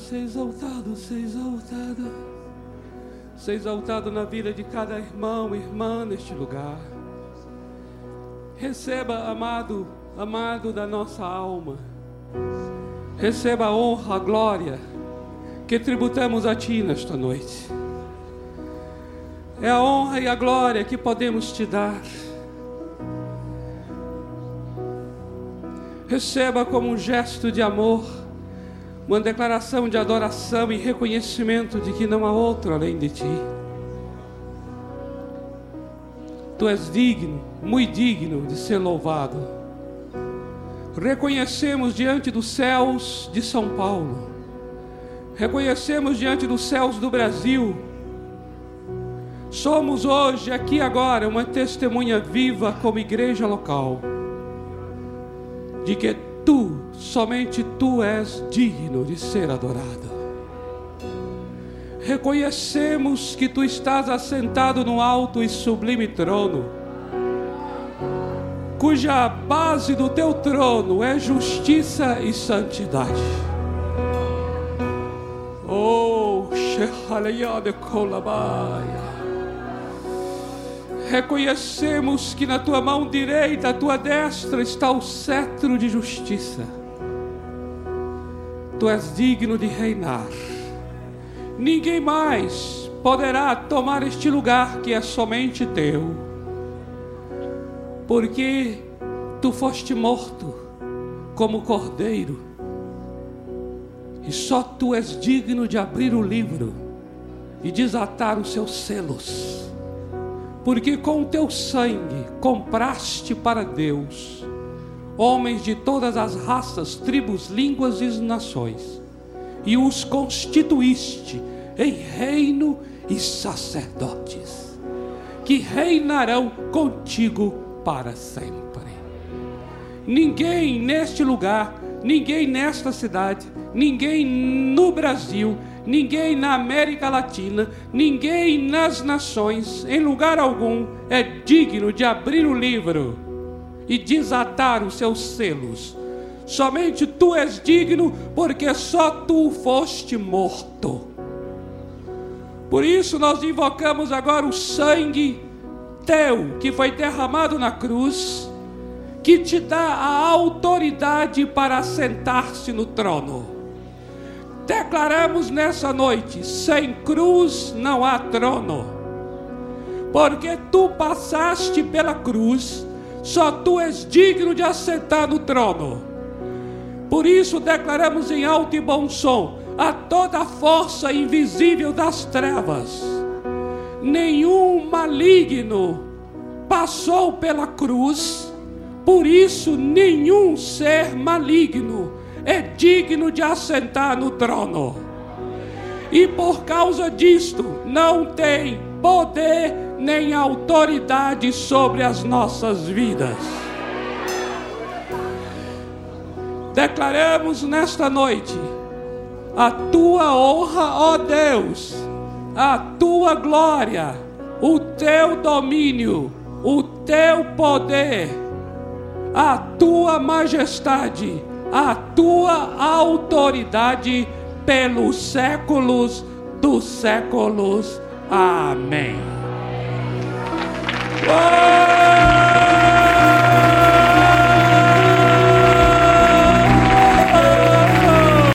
ser exaltado, ser exaltado. Ser exaltado na vida de cada irmão e irmã neste lugar. Receba, amado, amado da nossa alma. Receba a honra, a glória que tributamos a Ti nesta noite. É a honra e a glória que podemos te dar. Receba como um gesto de amor, uma declaração de adoração e reconhecimento de que não há outro além de Ti. Tu és digno, muito digno de ser louvado. Reconhecemos diante dos céus de São Paulo reconhecemos diante dos céus do Brasil. Somos hoje, aqui agora, uma testemunha viva como igreja local, de que tu, somente tu és digno de ser adorado. Reconhecemos que tu estás assentado no alto e sublime trono, cuja base do teu trono é justiça e santidade. Oh, de Colabaya. Reconhecemos que na tua mão direita, a tua destra, está o cetro de justiça. Tu és digno de reinar. Ninguém mais poderá tomar este lugar que é somente teu, porque tu foste morto como cordeiro e só tu és digno de abrir o livro e desatar os seus selos. Porque com o teu sangue compraste para Deus homens de todas as raças, tribos, línguas e nações, e os constituíste em reino e sacerdotes, que reinarão contigo para sempre. Ninguém neste lugar, ninguém nesta cidade, ninguém no Brasil, ninguém na América Latina, ninguém nas nações, em lugar algum, é digno de abrir o livro e desatar os seus selos. Somente tu és digno, porque só tu foste morto. Por isso nós invocamos agora o sangue teu que foi derramado na cruz, que te dá a autoridade para sentar-se no trono declaramos nessa noite: sem cruz não há trono, porque tu passaste pela cruz, só tu és digno de assentar no trono. Por isso declaramos em alto e bom som a toda a força invisível das trevas: nenhum maligno passou pela cruz, por isso nenhum ser maligno é digno de assentar no trono. E por causa disto, não tem poder nem autoridade sobre as nossas vidas. Declaramos nesta noite a tua honra, ó Deus, a tua glória, o teu domínio, o teu poder, a tua majestade a tua autoridade pelos séculos dos séculos. Amém.